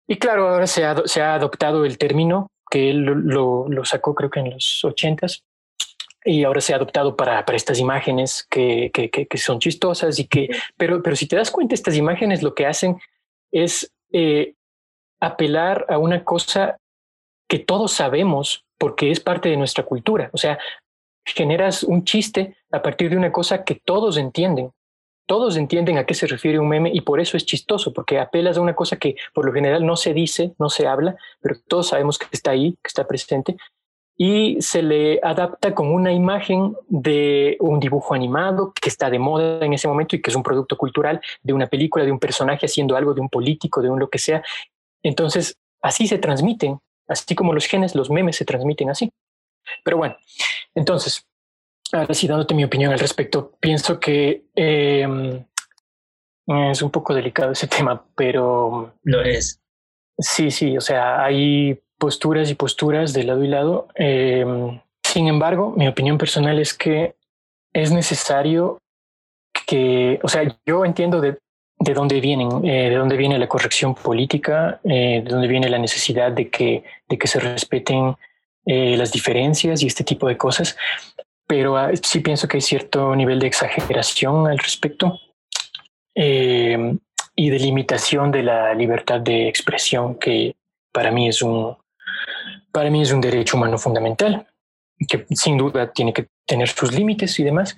Y claro, ahora se ha, se ha adoptado el término que él lo, lo sacó creo que en los ochentas, y ahora se ha adoptado para, para estas imágenes que, que, que, que, son chistosas y que, pero, pero si te das cuenta, estas imágenes lo que hacen es eh, apelar a una cosa que todos sabemos porque es parte de nuestra cultura. O sea, generas un chiste a partir de una cosa que todos entienden. todos entienden a qué se refiere un meme y por eso es chistoso, porque apelas a una cosa que por lo general no se dice, no se habla, pero todos sabemos que está ahí, que está presente, y se le adapta con una imagen de un dibujo animado que está de moda en ese momento y que es un producto cultural de una película, de un personaje haciendo algo, de un político, de un lo que sea. Entonces, así se transmiten, así como los genes, los memes se transmiten así. Pero bueno, entonces, Ahora sí, dándote mi opinión al respecto, pienso que em, es un poco delicado ese tema, pero... Lo es. Sí, sí, o sea, hay posturas y posturas de lado y lado. Em, sin embargo, mi opinión personal es que es necesario que, o sea, yo entiendo de, de dónde vienen, eh, de dónde viene la corrección política, eh, de dónde viene la necesidad de que, de que se respeten eh, las diferencias y este tipo de cosas, pero ah, sí pienso que hay cierto nivel de exageración al respecto eh, y de limitación de la libertad de expresión que para mí es un para mí es un derecho humano fundamental que sin duda tiene que tener sus límites y demás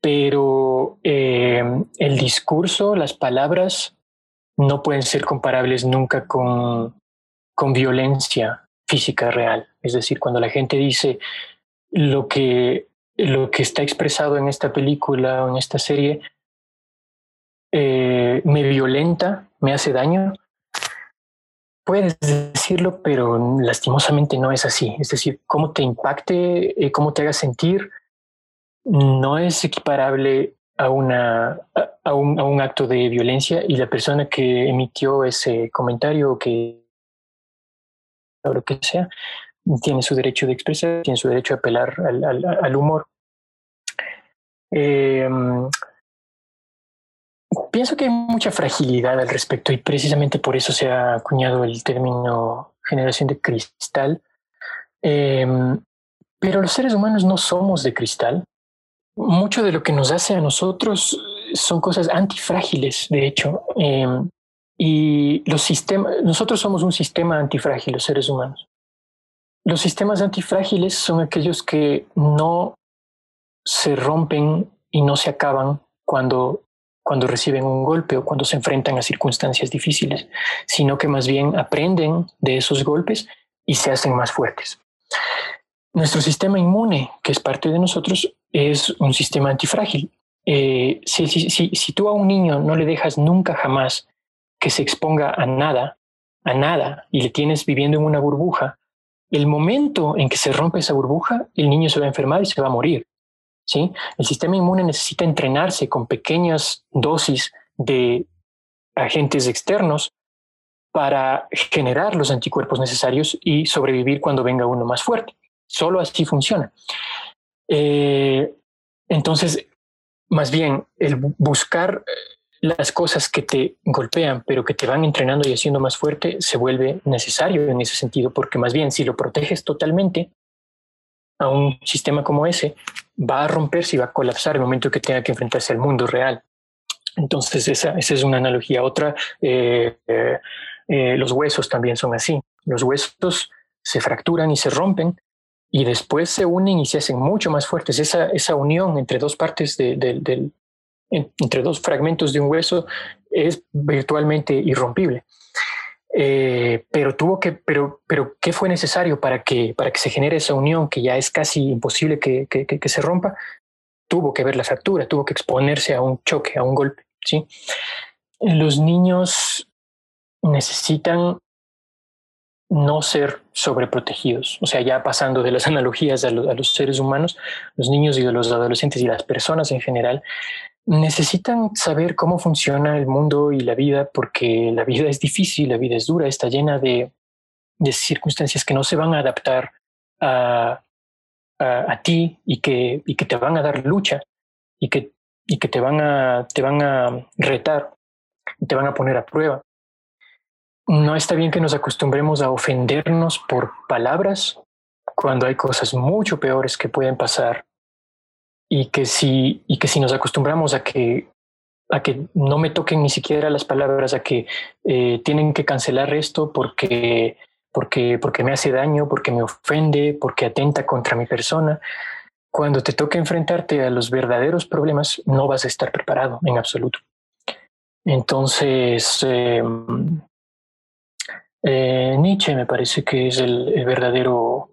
pero eh, el discurso las palabras no pueden ser comparables nunca con con violencia física real es decir cuando la gente dice lo que lo que está expresado en esta película o en esta serie eh, me violenta, me hace daño. Puedes decirlo, pero lastimosamente no es así. Es decir, cómo te impacte, eh, cómo te haga sentir, no es equiparable a, una, a, un, a un acto de violencia y la persona que emitió ese comentario que o lo que sea, tiene su derecho de expresar, tiene su derecho a apelar al, al, al humor. Eh, pienso que hay mucha fragilidad al respecto y precisamente por eso se ha acuñado el término generación de cristal. Eh, pero los seres humanos no somos de cristal. Mucho de lo que nos hace a nosotros son cosas antifrágiles, de hecho. Eh, y los sistemas, nosotros somos un sistema antifrágil, los seres humanos. Los sistemas antifrágiles son aquellos que no se rompen y no se acaban cuando, cuando reciben un golpe o cuando se enfrentan a circunstancias difíciles, sino que más bien aprenden de esos golpes y se hacen más fuertes. Nuestro sistema inmune, que es parte de nosotros, es un sistema antifrágil. Eh, si, si, si, si tú a un niño no le dejas nunca jamás que se exponga a nada, a nada, y le tienes viviendo en una burbuja, el momento en que se rompe esa burbuja, el niño se va a enfermar y se va a morir. ¿Sí? El sistema inmune necesita entrenarse con pequeñas dosis de agentes externos para generar los anticuerpos necesarios y sobrevivir cuando venga uno más fuerte. Solo así funciona. Eh, entonces, más bien, el buscar eh, las cosas que te golpean, pero que te van entrenando y haciendo más fuerte, se vuelve necesario en ese sentido, porque más bien si lo proteges totalmente a un sistema como ese, va a romperse y va a colapsar el momento que tenga que enfrentarse al mundo real. Entonces, esa, esa es una analogía. Otra, eh, eh, eh, los huesos también son así. Los huesos se fracturan y se rompen y después se unen y se hacen mucho más fuertes. Esa, esa unión entre dos partes de, del entre dos fragmentos de un hueso es virtualmente irrompible. Eh, pero tuvo que, pero, pero ¿qué fue necesario para que, para que se genere esa unión que ya es casi imposible que, que, que se rompa? Tuvo que ver la fractura, tuvo que exponerse a un choque, a un golpe. ¿sí? Los niños necesitan no ser sobreprotegidos. O sea, ya pasando de las analogías a, a, los seres humanos, los niños y los adolescentes y las personas en general necesitan saber cómo funciona el mundo y la vida porque la vida es difícil, la vida es dura, está llena de, de circunstancias que no se van a adaptar a, a, ti y que, y que te van a dar lucha y que, y que te, van a, te van a retar te van a poner a prueba. No está bien que nos acostumbremos a ofendernos por palabras cuando hay cosas mucho peores que pueden pasar y que si, y que si nos acostumbramos a que, a que no me toquen ni siquiera las palabras, a que eh, tienen que cancelar esto porque, porque, porque me hace daño, porque me ofende, porque atenta contra mi persona, cuando te toque enfrentarte a los verdaderos problemas, no vas a estar preparado en absoluto. Entonces, em, eh, Nietzsche me parece que es el, verdadero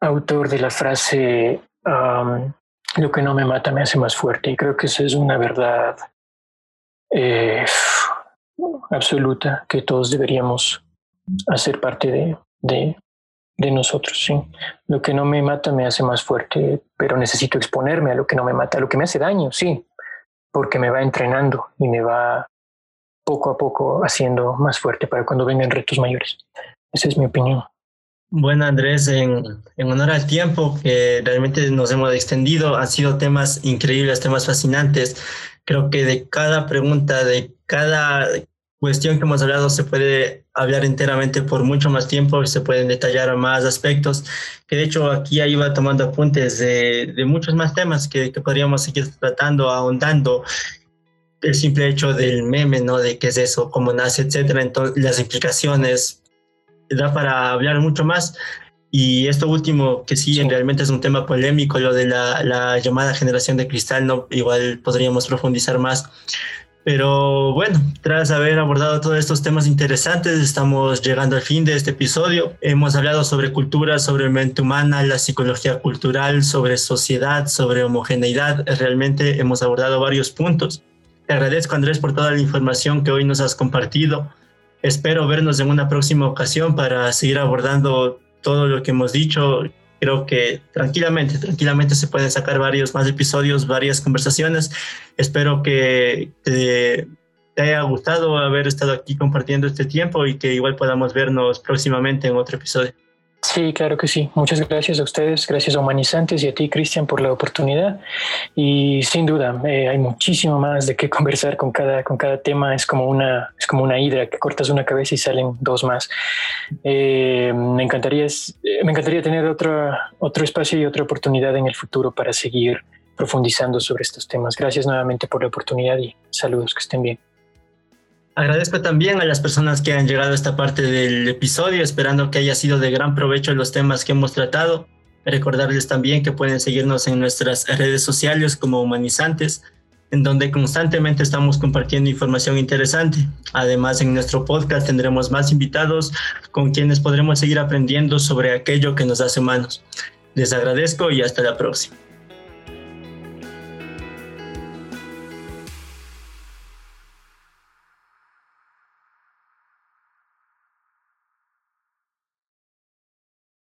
autor de la frase lo que no me mata me hace más fuerte y creo que esa es una verdad eh, absoluta que todos deberíamos hacer parte de, de, de, nosotros. ¿sí? Lo que no me mata me hace más fuerte, pero necesito exponerme a lo que no me mata, a lo que me hace daño, sí, porque me va entrenando y me va poco a poco haciendo más fuerte para cuando vengan retos mayores. Esa es mi opinión. Bueno, Andrés, en, en, honor al tiempo que realmente nos hemos extendido, han sido temas increíbles, temas fascinantes. Creo que de cada pregunta, de cada cuestión que hemos hablado, se puede hablar enteramente por mucho más tiempo y se pueden detallar más aspectos. Que de hecho aquí iba tomando apuntes de, de muchos más temas que, que podríamos seguir tratando, ahondando el simple hecho del meme, ¿no? De qué es eso, cómo nace, etcétera, entonces las implicaciones, da para hablar mucho más. Y esto último, que sí, realmente es un tema polémico, lo de la, la, llamada generación de cristal, no, igual podríamos profundizar más. Pero bueno, tras haber abordado todos estos temas interesantes, estamos llegando al fin de este episodio. Hemos hablado sobre cultura, sobre mente humana, la psicología cultural, sobre sociedad, sobre homogeneidad. Realmente hemos abordado varios puntos. Te agradezco, Andrés, por toda la información que hoy nos has compartido. Espero vernos en una próxima ocasión para seguir abordando todo lo que hemos dicho. Creo que tranquilamente, tranquilamente se pueden sacar varios más episodios, varias conversaciones. Espero que te, haya gustado haber estado aquí compartiendo este tiempo y que igual podamos vernos próximamente en otro episodio. Sí, claro que sí. Muchas gracias a ustedes, gracias a Humanizantes y a ti, Cristian, por la oportunidad. Y sin duda, eh, hay muchísimo más de qué conversar con cada, con cada tema. Es como una, es como una hidra que cortas una cabeza y salen dos más. Eh, me encantaría, eh, me encantaría tener otro, otro espacio y otra oportunidad en el futuro para seguir profundizando sobre estos temas. Gracias nuevamente por la oportunidad y saludos, que estén bien. Agradezco también a las personas que han llegado a esta parte del episodio, esperando que haya sido de gran provecho los temas que hemos tratado. Recordarles también que pueden seguirnos en nuestras redes sociales como Humanizantes, en donde constantemente estamos compartiendo información interesante. Además, en nuestro podcast tendremos más invitados con quienes podremos seguir aprendiendo sobre aquello que nos hace humanos. Les agradezco y hasta la próxima.